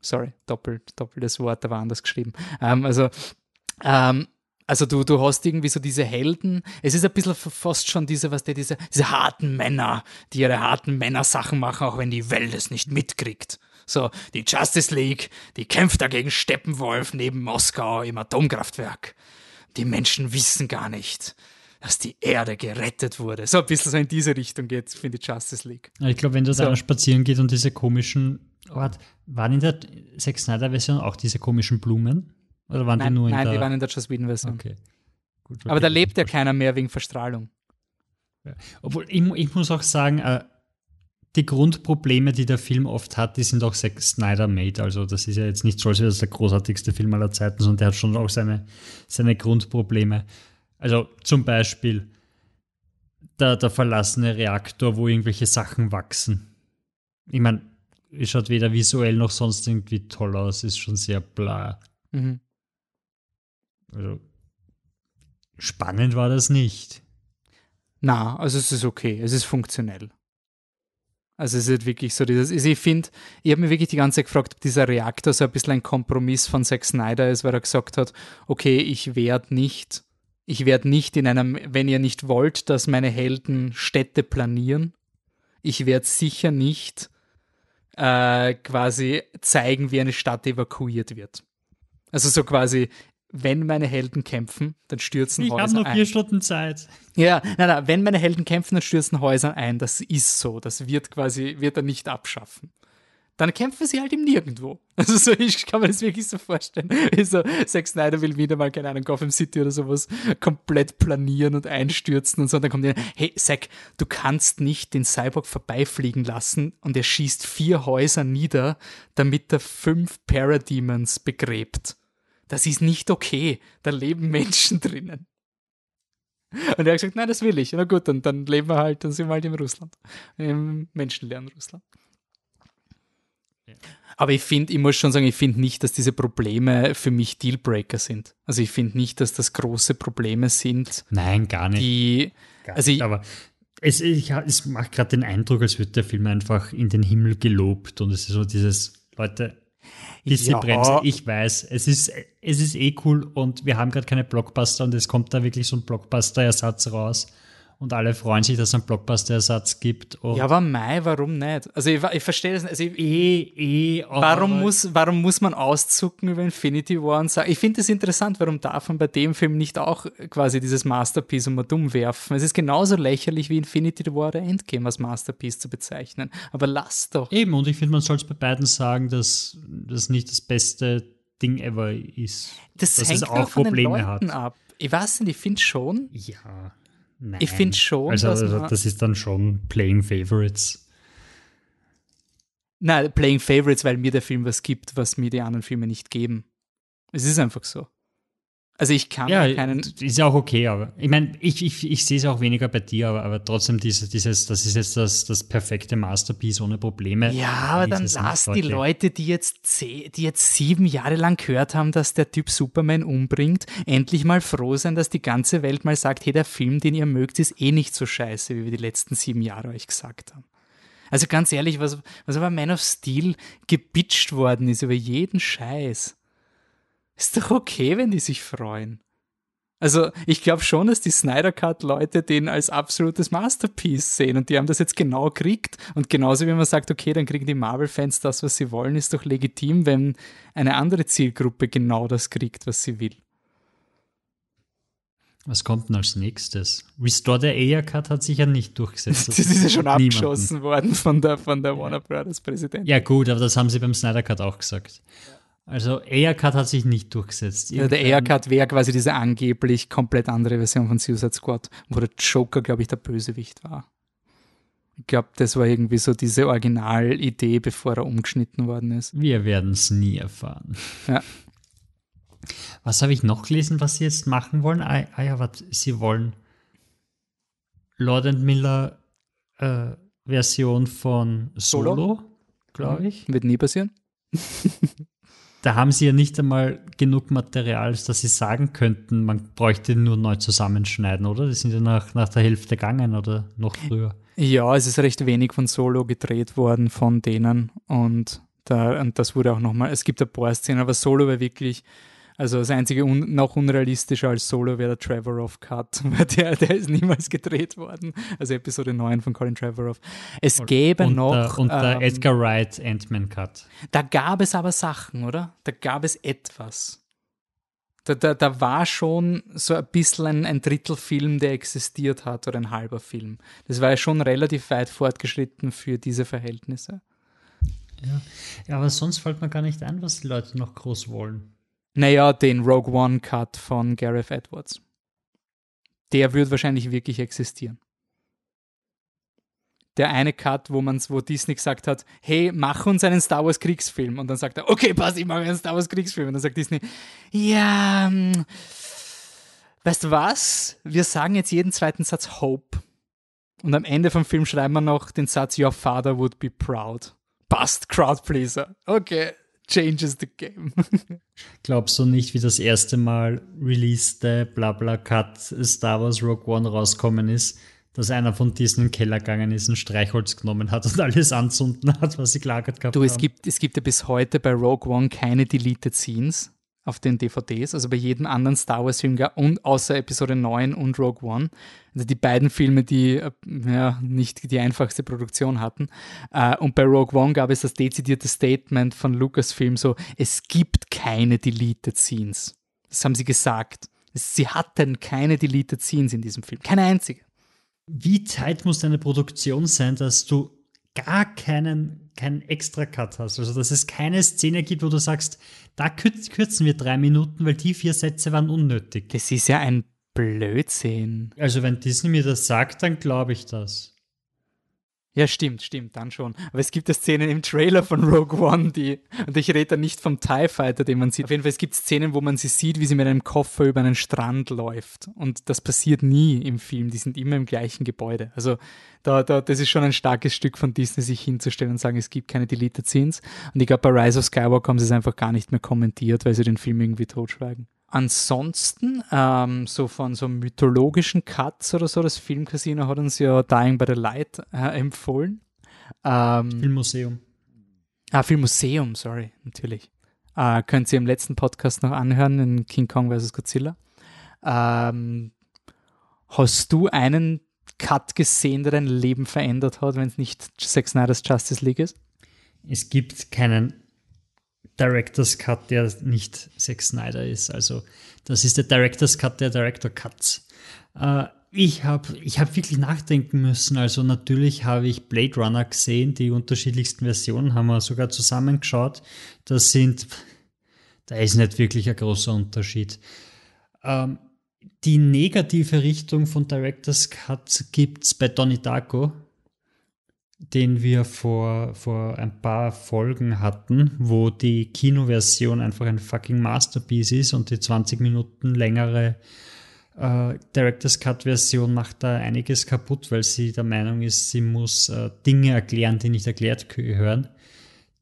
Sorry, doppelt, doppeltes Wort, da war anders geschrieben. Ähm, also, ähm, also du, du hast irgendwie so diese Helden. Es ist ein bisschen fast schon diese, was der, diese, diese harten Männer, die ihre harten Männersachen machen, auch wenn die Welt es nicht mitkriegt. So, die Justice League, die kämpft dagegen Steppenwolf neben Moskau im Atomkraftwerk. Die Menschen wissen gar nicht. dass die Erde gerettet wurde. So ein bisschen so in diese Richtung geht, finde ich Justice League. Ich glaube, wenn du so. da spazieren geht und diese komischen, warte, waren in der Zack Snyder Version auch diese komischen Blumen? Oder waren nein, die nur in nein, der? Nein, die waren in der Joss Whedon Version. Okay. Gut, okay. Aber da lebt ja keiner mehr wegen Verstrahlung. Ja. Obwohl, ich, ich, muss auch sagen, äh, die Grundprobleme, die der Film oft hat, die sind auch Zack Snyder made. Also das ist ja jetzt nicht so, als wäre das der großartigste Film aller Zeiten, sondern der hat schon auch seine, seine Grundprobleme. Also zum Beispiel der, der verlassene Reaktor, wo irgendwelche Sachen wachsen. Ich meine, es schaut weder visuell noch sonst irgendwie toll aus, ist schon sehr bla. Mhm. Also spannend war das nicht. Na, also es ist okay, es ist funktionell. Also es ist wirklich so dieses, also ich finde, ich habe mir wirklich die ganze Zeit gefragt, ob dieser Reaktor so ein bisschen ein Kompromiss von Zack Snyder ist, weil er gesagt hat, okay, ich werde nicht, ich werde nicht in einem, wenn ihr nicht wollt, dass meine Helden Städte planieren, ich werde sicher nicht äh, quasi zeigen, wie eine Stadt evakuiert wird. Also so quasi, wenn meine Helden kämpfen, dann stürzen ich Häuser ein. Ich habe noch vier Stunden Zeit. Ja, nein, nein, wenn meine Helden kämpfen, dann stürzen Häuser ein. Das ist so. Das wird quasi, wird er nicht abschaffen. Dann kämpfen sie halt im Nirgendwo. Also so, ich kann mir das wirklich so vorstellen. So, Zack Snyder will wieder mal, keine Ahnung, Gotham City oder sowas komplett planieren und einstürzen und so. Und dann kommt der, hey Zack, du kannst nicht den Cyborg vorbeifliegen lassen und er schießt vier Häuser nieder, damit er fünf Parademons begräbt das ist nicht okay. Da leben Menschen drinnen. Und er hat gesagt, nein, das will ich. Na gut, dann, dann leben wir halt, dann sind wir halt in Russland. Im menschenleeren Russland. Ja. Aber ich finde, ich muss schon sagen, ich finde nicht, dass diese Probleme für mich Dealbreaker sind. Also ich finde nicht, dass das große Probleme sind. Nein, gar nicht. Die, gar also ich, aber es, ich, es macht gerade den Eindruck, als würde der Film einfach in den Himmel gelobt und es ist so dieses, Leute, Bisschen ja. Bremse, ich weiß. Es ist, es ist eh cool und wir haben gerade keine Blockbuster und es kommt da wirklich so ein Blockbuster-Ersatz raus und alle freuen sich, dass es einen Blockbuster-Ersatz gibt. ja, aber Mai, warum nicht? Also ich, ich verstehe das nicht. Also ich, eh, eh. Warum muss, warum muss man auszucken über Infinity War und sagen, ich finde es interessant, warum darf man bei dem Film nicht auch quasi dieses Masterpiece um dumm werfen? Es ist genauso lächerlich wie Infinity War oder Endgame als Masterpiece zu bezeichnen. Aber lass doch. Eben, und ich finde, man soll es bei beiden sagen, dass das nicht das beste Ding ever ist. Das dass hängt es auch Probleme hat. ab. Ich weiß nicht, ich finde schon. Ja. Nein. Ich finde schon. Also, also das ist dann schon Playing Favorites. Nein, Playing Favorites, weil mir der Film was gibt, was mir die anderen Filme nicht geben. Es ist einfach so. Also ich kann ja, keinen. Ist ja auch okay, aber ich meine, ich, ich, ich sehe es auch weniger bei dir, aber, aber trotzdem dieses, dieses, das ist jetzt das, das perfekte Masterpiece ohne Probleme. Ja, aber dann lass die Leute, die jetzt, die jetzt sieben Jahre lang gehört haben, dass der Typ Superman umbringt, endlich mal froh sein, dass die ganze Welt mal sagt, hey, der Film, den ihr mögt, ist eh nicht so scheiße, wie wir die letzten sieben Jahre euch gesagt haben. Also ganz ehrlich, was, was aber Man of Steel gebitcht worden ist über jeden Scheiß. Ist doch okay, wenn die sich freuen. Also ich glaube schon, dass die Snyder Cut-Leute den als absolutes Masterpiece sehen und die haben das jetzt genau gekriegt. Und genauso wie man sagt, okay, dann kriegen die Marvel-Fans das, was sie wollen, ist doch legitim, wenn eine andere Zielgruppe genau das kriegt, was sie will. Was kommt denn als nächstes? Restore the Air Cut hat sich ja nicht durchgesetzt. Das, das ist ja schon abgeschossen worden von der, von der Warner Brothers Präsident. Ja gut, aber das haben sie beim Snyder Cut auch gesagt. Also Aircut hat sich nicht durchgesetzt. Ja, der Aircut wäre quasi diese angeblich komplett andere Version von Suicide Squad, wo der Joker, glaube ich, der Bösewicht war. Ich glaube, das war irgendwie so diese Originalidee, bevor er umgeschnitten worden ist. Wir werden es nie erfahren. Ja. Was habe ich noch gelesen, was sie jetzt machen wollen? Ah, ah ja, was sie wollen Lord and Miller äh, Version von Solo, Solo glaube mhm. ich. Wird nie passieren. da haben sie ja nicht einmal genug Material, dass sie sagen könnten, man bräuchte nur neu zusammenschneiden, oder? Die sind ja nach, nach der Hälfte gegangen oder noch früher. Ja, es ist recht wenig von Solo gedreht worden von denen und, da, und das wurde auch nochmal, es gibt ein paar Szenen, aber Solo war wirklich also das einzige un noch unrealistischer als Solo wäre der Trevorrow Cut, weil der, der ist niemals gedreht worden. Also Episode 9 von Colin Trevorrow. Es gäbe und noch. Und der ähm, Edgar Wright Ant-Man Cut. Da gab es aber Sachen, oder? Da gab es etwas. Da, da, da war schon so ein bisschen ein, ein Drittel Film, der existiert hat oder ein halber Film. Das war ja schon relativ weit fortgeschritten für diese Verhältnisse. Ja. ja, aber sonst fällt mir gar nicht ein, was die Leute noch groß wollen. Naja, den Rogue One Cut von Gareth Edwards. Der wird wahrscheinlich wirklich existieren der eine Cut, wo man wo Disney gesagt hat, hey, mach uns einen Star Wars Kriegsfilm. Und dann sagt er, okay, pass, ich mache einen Star Wars Kriegsfilm. Und dann sagt Disney, ja, hm, weißt du was? Wir sagen jetzt jeden zweiten Satz Hope. Und am Ende vom Film schreiben wir noch den Satz, Your father would be proud. Passt, Crowdpleaser. Okay, changes the game. Glaubst du nicht, wie das erste Mal released Blabla Cut Star Wars Rogue One rauskommen ist? dass einer von diesen in den Keller gegangen ist, ein Streichholz genommen hat und alles anzünden hat, was sie gelagert gehabt du, es Gibt, es gibt ja bis heute bei Rogue One keine Deleted Scenes auf den DVDs, also bei jedem anderen Star Wars Film und außer Episode 9 und Rogue One. Also die beiden Filme, die äh, ja, nicht die einfachste Produktion hatten. Äh, und bei Rogue One gab es das dezidierte Statement von Lucasfilm so, es gibt keine Deleted Scenes. Das haben sie gesagt. Sie hatten keine Deleted Scenes in diesem Film. Keine einzige. Wie tight muss deine Produktion sein, dass du gar keinen, keinen Extra-Cut hast? Also, dass es keine Szene gibt, wo du sagst, da kürzen wir drei Minuten, weil die vier Sätze waren unnötig. Das ist ja ein Blödsinn. Also, wenn Disney mir das sagt, dann glaube ich das. Ja, stimmt, stimmt, dann schon. Aber es gibt ja Szenen im Trailer von Rogue One, die, und ich rede da nicht vom TIE Fighter, den man sieht. Auf jeden Fall, es gibt Szenen, wo man sie sieht, wie sie mit einem Koffer über einen Strand läuft. Und das passiert nie im Film. Die sind immer im gleichen Gebäude. Also, da, da, das ist schon ein starkes Stück von Disney, sich hinzustellen und sagen, es gibt keine Deleted Scenes. Und ich glaube, bei Rise of Skywalker haben sie es einfach gar nicht mehr kommentiert, weil sie den Film irgendwie totschweigen. Ansonsten, ähm, so von so mythologischen Cuts oder so, das Filmcasino hat uns ja Dying by the Light äh, empfohlen. Ähm, Filmmuseum. Ah, Filmmuseum, sorry, natürlich. Äh, könnt ihr im letzten Podcast noch anhören, in King Kong vs. Godzilla. Ähm, hast du einen Cut gesehen, der dein Leben verändert hat, wenn es nicht Zack Snyder's Justice League ist? Es gibt keinen Director's Cut, der nicht Zack Snyder ist. Also das ist der Director's Cut der Director Cuts. Äh, ich habe ich hab wirklich nachdenken müssen. Also natürlich habe ich Blade Runner gesehen, die unterschiedlichsten Versionen haben wir sogar zusammengeschaut. Das sind, da ist nicht wirklich ein großer Unterschied. Ähm, die negative Richtung von Director's Cut gibt es bei Donnie Darko den wir vor, vor ein paar Folgen hatten, wo die Kinoversion einfach ein fucking Masterpiece ist und die 20 Minuten längere äh, Director's Cut Version macht da einiges kaputt, weil sie der Meinung ist, sie muss äh, Dinge erklären, die nicht erklärt gehören.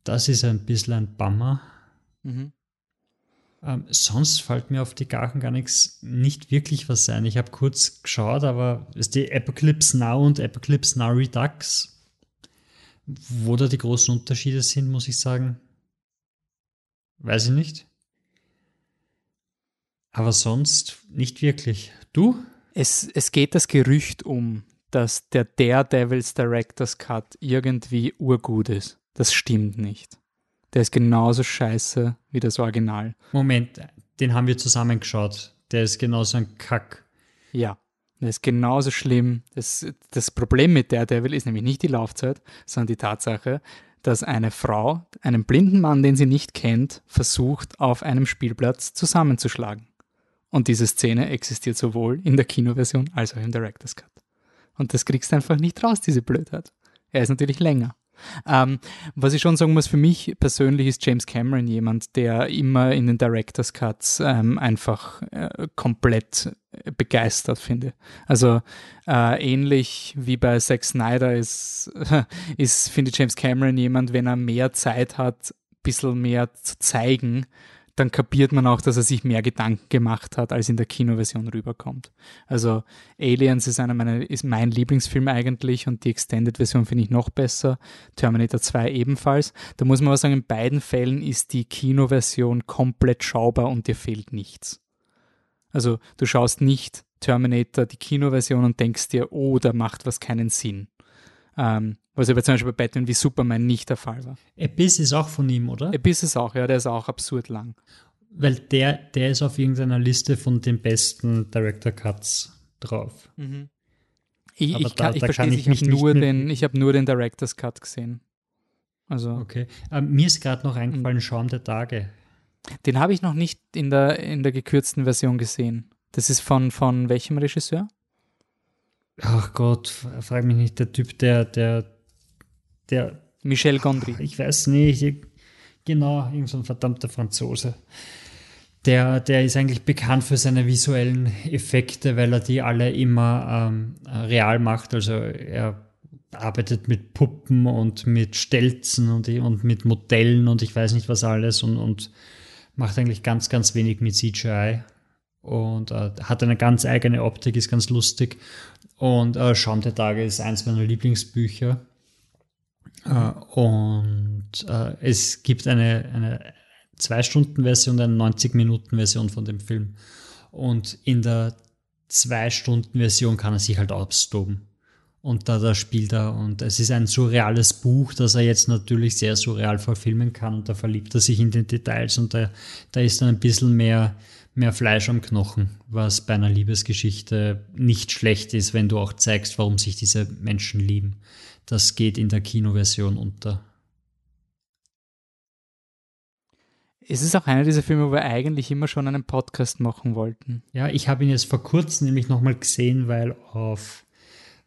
Das ist ein bisschen ein Bummer. Mhm. Ähm, sonst fällt mir auf die Gachen gar nichts, nicht wirklich was ein. Ich habe kurz geschaut, aber ist die Apocalypse Now und Apocalypse Now Redux wo da die großen Unterschiede sind, muss ich sagen, weiß ich nicht. Aber sonst nicht wirklich. Du? Es, es geht das Gerücht um, dass der Daredevil's Director's Cut irgendwie urgut ist. Das stimmt nicht. Der ist genauso scheiße wie das Original. Moment, den haben wir zusammengeschaut. Der ist genauso ein Kack. Ja. Das ist genauso schlimm. Das, das Problem mit Daredevil ist nämlich nicht die Laufzeit, sondern die Tatsache, dass eine Frau einen blinden Mann, den sie nicht kennt, versucht, auf einem Spielplatz zusammenzuschlagen. Und diese Szene existiert sowohl in der Kinoversion als auch im Director's Cut. Und das kriegst du einfach nicht raus, diese Blödheit. Er ist natürlich länger. Ähm, was ich schon sagen muss, für mich persönlich ist James Cameron jemand, der immer in den Director's Cuts ähm, einfach äh, komplett begeistert finde. Also äh, ähnlich wie bei Zack Snyder ist, ist, finde James Cameron jemand, wenn er mehr Zeit hat, ein bisschen mehr zu zeigen, dann kapiert man auch, dass er sich mehr Gedanken gemacht hat, als in der Kinoversion rüberkommt. Also Aliens ist einer meiner, ist mein Lieblingsfilm eigentlich und die Extended-Version finde ich noch besser. Terminator 2 ebenfalls. Da muss man aber sagen, in beiden Fällen ist die Kinoversion komplett schaubar und dir fehlt nichts. Also du schaust nicht Terminator, die Kinoversion und denkst dir, oh, da macht was keinen Sinn. Ähm, was aber zum Beispiel bei Batman wie Superman nicht der Fall war. Abyss ist auch von ihm, oder? Abyss ist auch, ja, der ist auch absurd lang. weil der, der ist auf irgendeiner Liste von den besten Director Cuts drauf. Mhm. Ich, Aber ich, da- kann, ich da verstehe kann ich ich habe nur, den, ich hab nur den Director's Cut gesehen. Also, Okay. Ähm, mir ist gerade noch eingefallen, Schaum der Tage. den habe ich noch nicht in der, in der gekürzten Version gesehen. Das ist von, von welchem Regisseur? Ach Gott, frag mich nicht, der Typ, der, der, der, Michel Gondry. ich weiß nicht, ich- genau, irgend so ein verdammter Franzose. Der, der ist eigentlich bekannt für seine visuellen Effekte, weil er die alle immer ähm, real macht. Also er arbeitet mit Puppen und mit Stelzen und, und mit Modellen und ich weiß nicht was alles und, und macht eigentlich ganz, ganz wenig mit CGI und äh, hat eine ganz eigene Optik, ist ganz lustig. Und äh, Schaum der Tage ist eins meiner Lieblingsbücher. Äh, und äh, es gibt eine, eine 2-Stunden-Version und eine 90-Minuten-Version von dem Film. Und in der 2-Stunden-Version kann er sich halt austoben. Und da, da spielt er, und es ist ein surreales Buch, das er jetzt natürlich sehr surreal verfilmen kann, und da verliebt er sich in den Details, und da, da ist dann ein bisschen mehr, mehr Fleisch am Knochen, was bei einer Liebesgeschichte nicht schlecht ist, wenn du auch zeigst, warum sich diese Menschen lieben. Das geht in der Kinoversion unter. Es ist auch einer dieser Filme, wo wir eigentlich immer schon einen Podcast machen wollten. Ja, ich habe ihn jetzt vor kurzem nämlich nochmal gesehen, weil auf,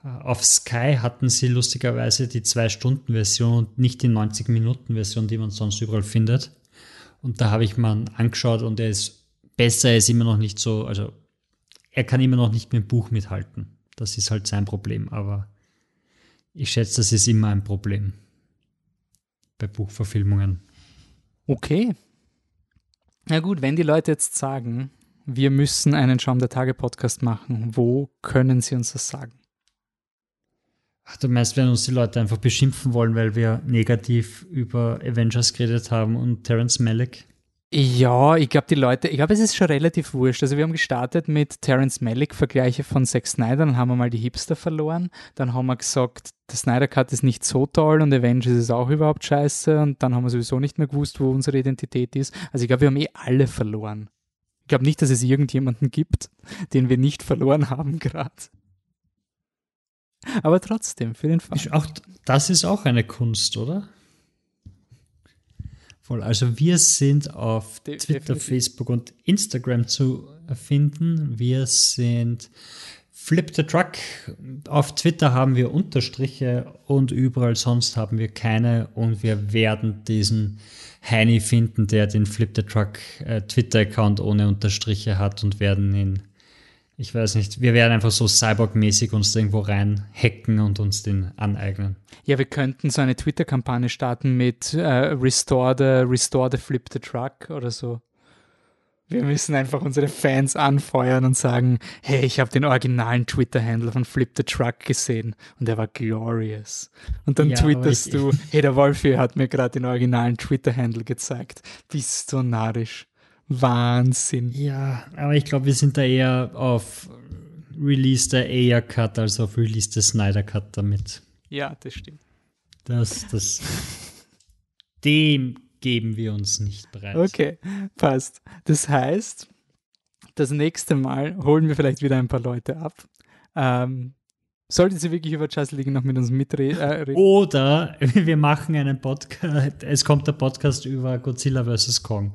äh, auf Sky hatten sie lustigerweise die 2-Stunden-Version und nicht die 90-Minuten-Version, die man sonst überall findet. Und da habe ich mal angeschaut und er ist besser, er ist immer noch nicht so, also er kann immer noch nicht mit dem Buch mithalten. Das ist halt sein Problem, aber ich schätze, das ist immer ein Problem bei Buchverfilmungen. Okay. Na gut, wenn die Leute jetzt sagen, wir müssen einen Schaum der Tage Podcast machen, wo können sie uns das sagen? Ach, du meinst, wenn uns die Leute einfach beschimpfen wollen, weil wir negativ über Avengers geredet haben und Terence Malick? Ja, ich glaube, die Leute, ich glaube, es ist schon relativ wurscht. Also wir haben gestartet mit Terence Malick, Vergleiche von Zack Snyder, dann haben wir mal die Hipster verloren, dann haben wir gesagt, der Snyder Cut ist nicht so toll und Avengers ist auch überhaupt scheiße und dann haben wir sowieso nicht mehr gewusst, wo unsere Identität ist. Also ich glaube, wir haben eh alle verloren. Ich glaube nicht, dass es irgendjemanden gibt, den wir nicht verloren haben gerade. Aber trotzdem, für den Fall. Auch, das ist auch eine Kunst, oder? Voll. Also wir sind auf De- Twitter, definitiv. Facebook und Instagram zu finden. Wir sind Flip the Truck. Auf Twitter haben wir Unterstriche und überall sonst haben wir keine. Und wir werden diesen Heini finden, der den Flip the Truck äh, Twitter-Account ohne Unterstriche hat und werden ihn, ich weiß nicht, wir werden einfach so Cyborg-mäßig uns irgendwo rein hacken und uns den aneignen. Ja, wir könnten so eine Twitter-Kampagne starten mit äh, Restore, the, Restore the Flip the Truck oder so. Wir müssen einfach unsere Fans anfeuern und sagen, hey, ich habe den originalen Twitter-Handle von Flip the Truck gesehen und der war glorious. Und dann Ja, twitterst du, hey, der Wolfi hat mir gerade den originalen Twitter-Handle gezeigt. Bist du narrisch. Wahnsinn. Ja, aber ich glaube, wir sind da eher auf Release der Ayer Cut als auf Release der Snyder Cut damit. Ja, das stimmt. Das, das, dem geben wir uns nicht bereit. Okay, passt. Das heißt, das nächste Mal holen wir vielleicht wieder ein paar Leute ab. Ähm, sollten Sie wirklich über Justice League noch mit uns mitreden? Äh? Oder wir machen einen Podcast, es kommt der Podcast über Godzilla vs. Kong.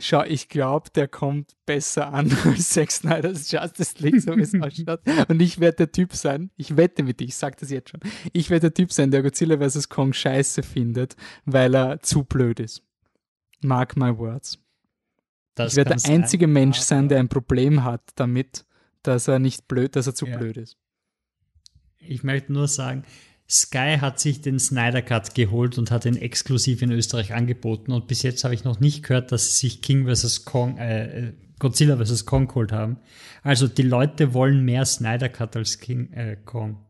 Schau, ich glaube, der kommt besser an als Zack Snyder's Justice League, so wie es ausschaut. Und ich werde der Typ sein, ich wette mit dir, ich sag das jetzt schon, ich werde der Typ sein, der Godzilla vs. Kong scheiße findet, weil er zu blöd ist. Mark my words. Das ich werde der einzige sein, Mensch sein, der ein Problem hat damit, dass er nicht blöd, dass er zu Ja. blöd ist. Ich möchte nur sagen, Sky hat sich den Snyder Cut geholt und hat ihn exklusiv in Österreich angeboten. Und bis jetzt habe ich noch nicht gehört, dass sie sich King vs. Kong, äh, äh, Godzilla vs. Kong geholt haben. Also die Leute wollen mehr Snyder Cut als King äh, Kong.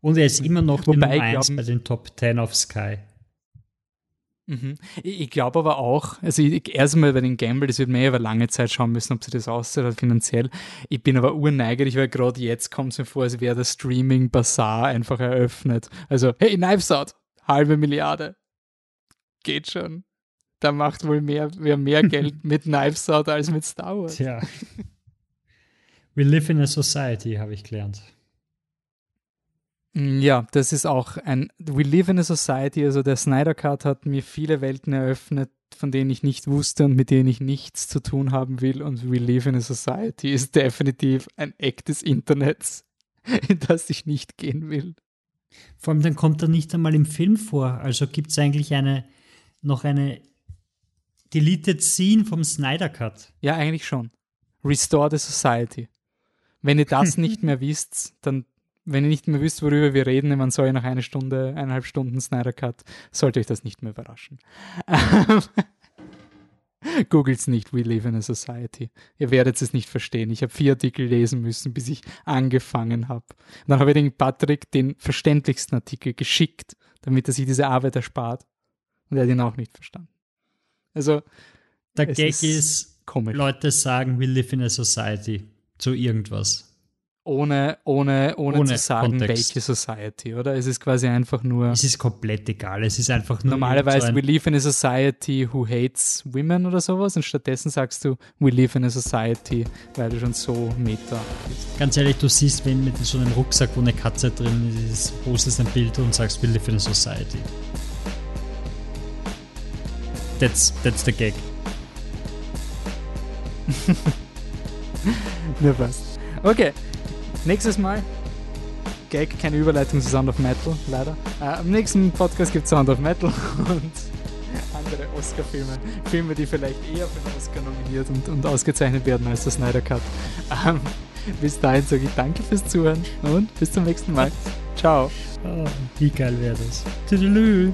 Und er ist immer noch Wobei, Nummer 1 glauben- bei den Top 10 auf Sky. Mhm. Ich, glaube aber auch, also erstmal bei den Gamble, das wird mir ja über lange Zeit schauen müssen, ob sie das aussieht oder finanziell. Ich bin aber urneigrig, weil gerade jetzt kommt es mir vor, als wäre der Streaming Bazaar einfach eröffnet. Also, hey, Knives Out, halbe Milliarde. Geht schon. da macht wohl mehr, wer mehr Geld mit Knives Out als mit Star Wars. Tja. We live in a society, habe ich gelernt. Mm, ja, das ist auch ein We live in a society. Also der Snyder Cut hat mir viele Welten eröffnet, von denen ich nicht wusste und mit denen ich nichts zu tun haben will. Und We live in a society ist definitiv ein Eck des Internets, in das ich nicht gehen will. Vor allem dann kommt er nicht einmal im Film vor. Also gibt es eigentlich eine noch eine Deleted Scene vom Snyder Cut. Ja, eigentlich schon. Restore the Society. Wenn ihr das nicht mehr wisst, dann, wenn ihr nicht mehr wisst, worüber wir reden, man soll nach einer Stunde, eineinhalb Stunden Snyder Cut, sollte euch das nicht mehr überraschen. Googles nicht, we live in a society. Ihr werdet es nicht verstehen. Ich habe vier Artikel lesen müssen, bis ich angefangen habe. Dann habe ich den Patrick den verständlichsten Artikel geschickt, damit er sich diese Arbeit erspart. Und er hat ihn auch nicht verstanden. Also, der Gag ist, ist komisch. Leute sagen, we live in a society zu irgendwas. Ohne, ohne, ohne, ohne zu sagen, Kontext. welche Society, oder? Es ist quasi einfach nur. Es ist komplett egal. Es ist einfach nur. Normalerweise, so we live in a society who hates women oder sowas. Und stattdessen sagst du, we live in a society, weil du schon so meta bist. Ganz ehrlich, du siehst, wenn mit so einem Rucksack, wo eine Katze drin ist, postest ein Bild und sagst, we live in a society. That's, that's the gag. Nur passt. Okay, nächstes Mal. Gag, keine Überleitung zu Sound of Metal, leider. Äh, am nächsten Podcast gibt es Sound of Metal und andere Oscar-Filme. Filme, die vielleicht eher für den Oscar nominiert und, und ausgezeichnet werden als der Snyder Cut. Ähm, bis dahin sage ich danke fürs Zuhören und bis zum nächsten Mal. Ciao. Oh, wie geil wäre das. Tüdelü.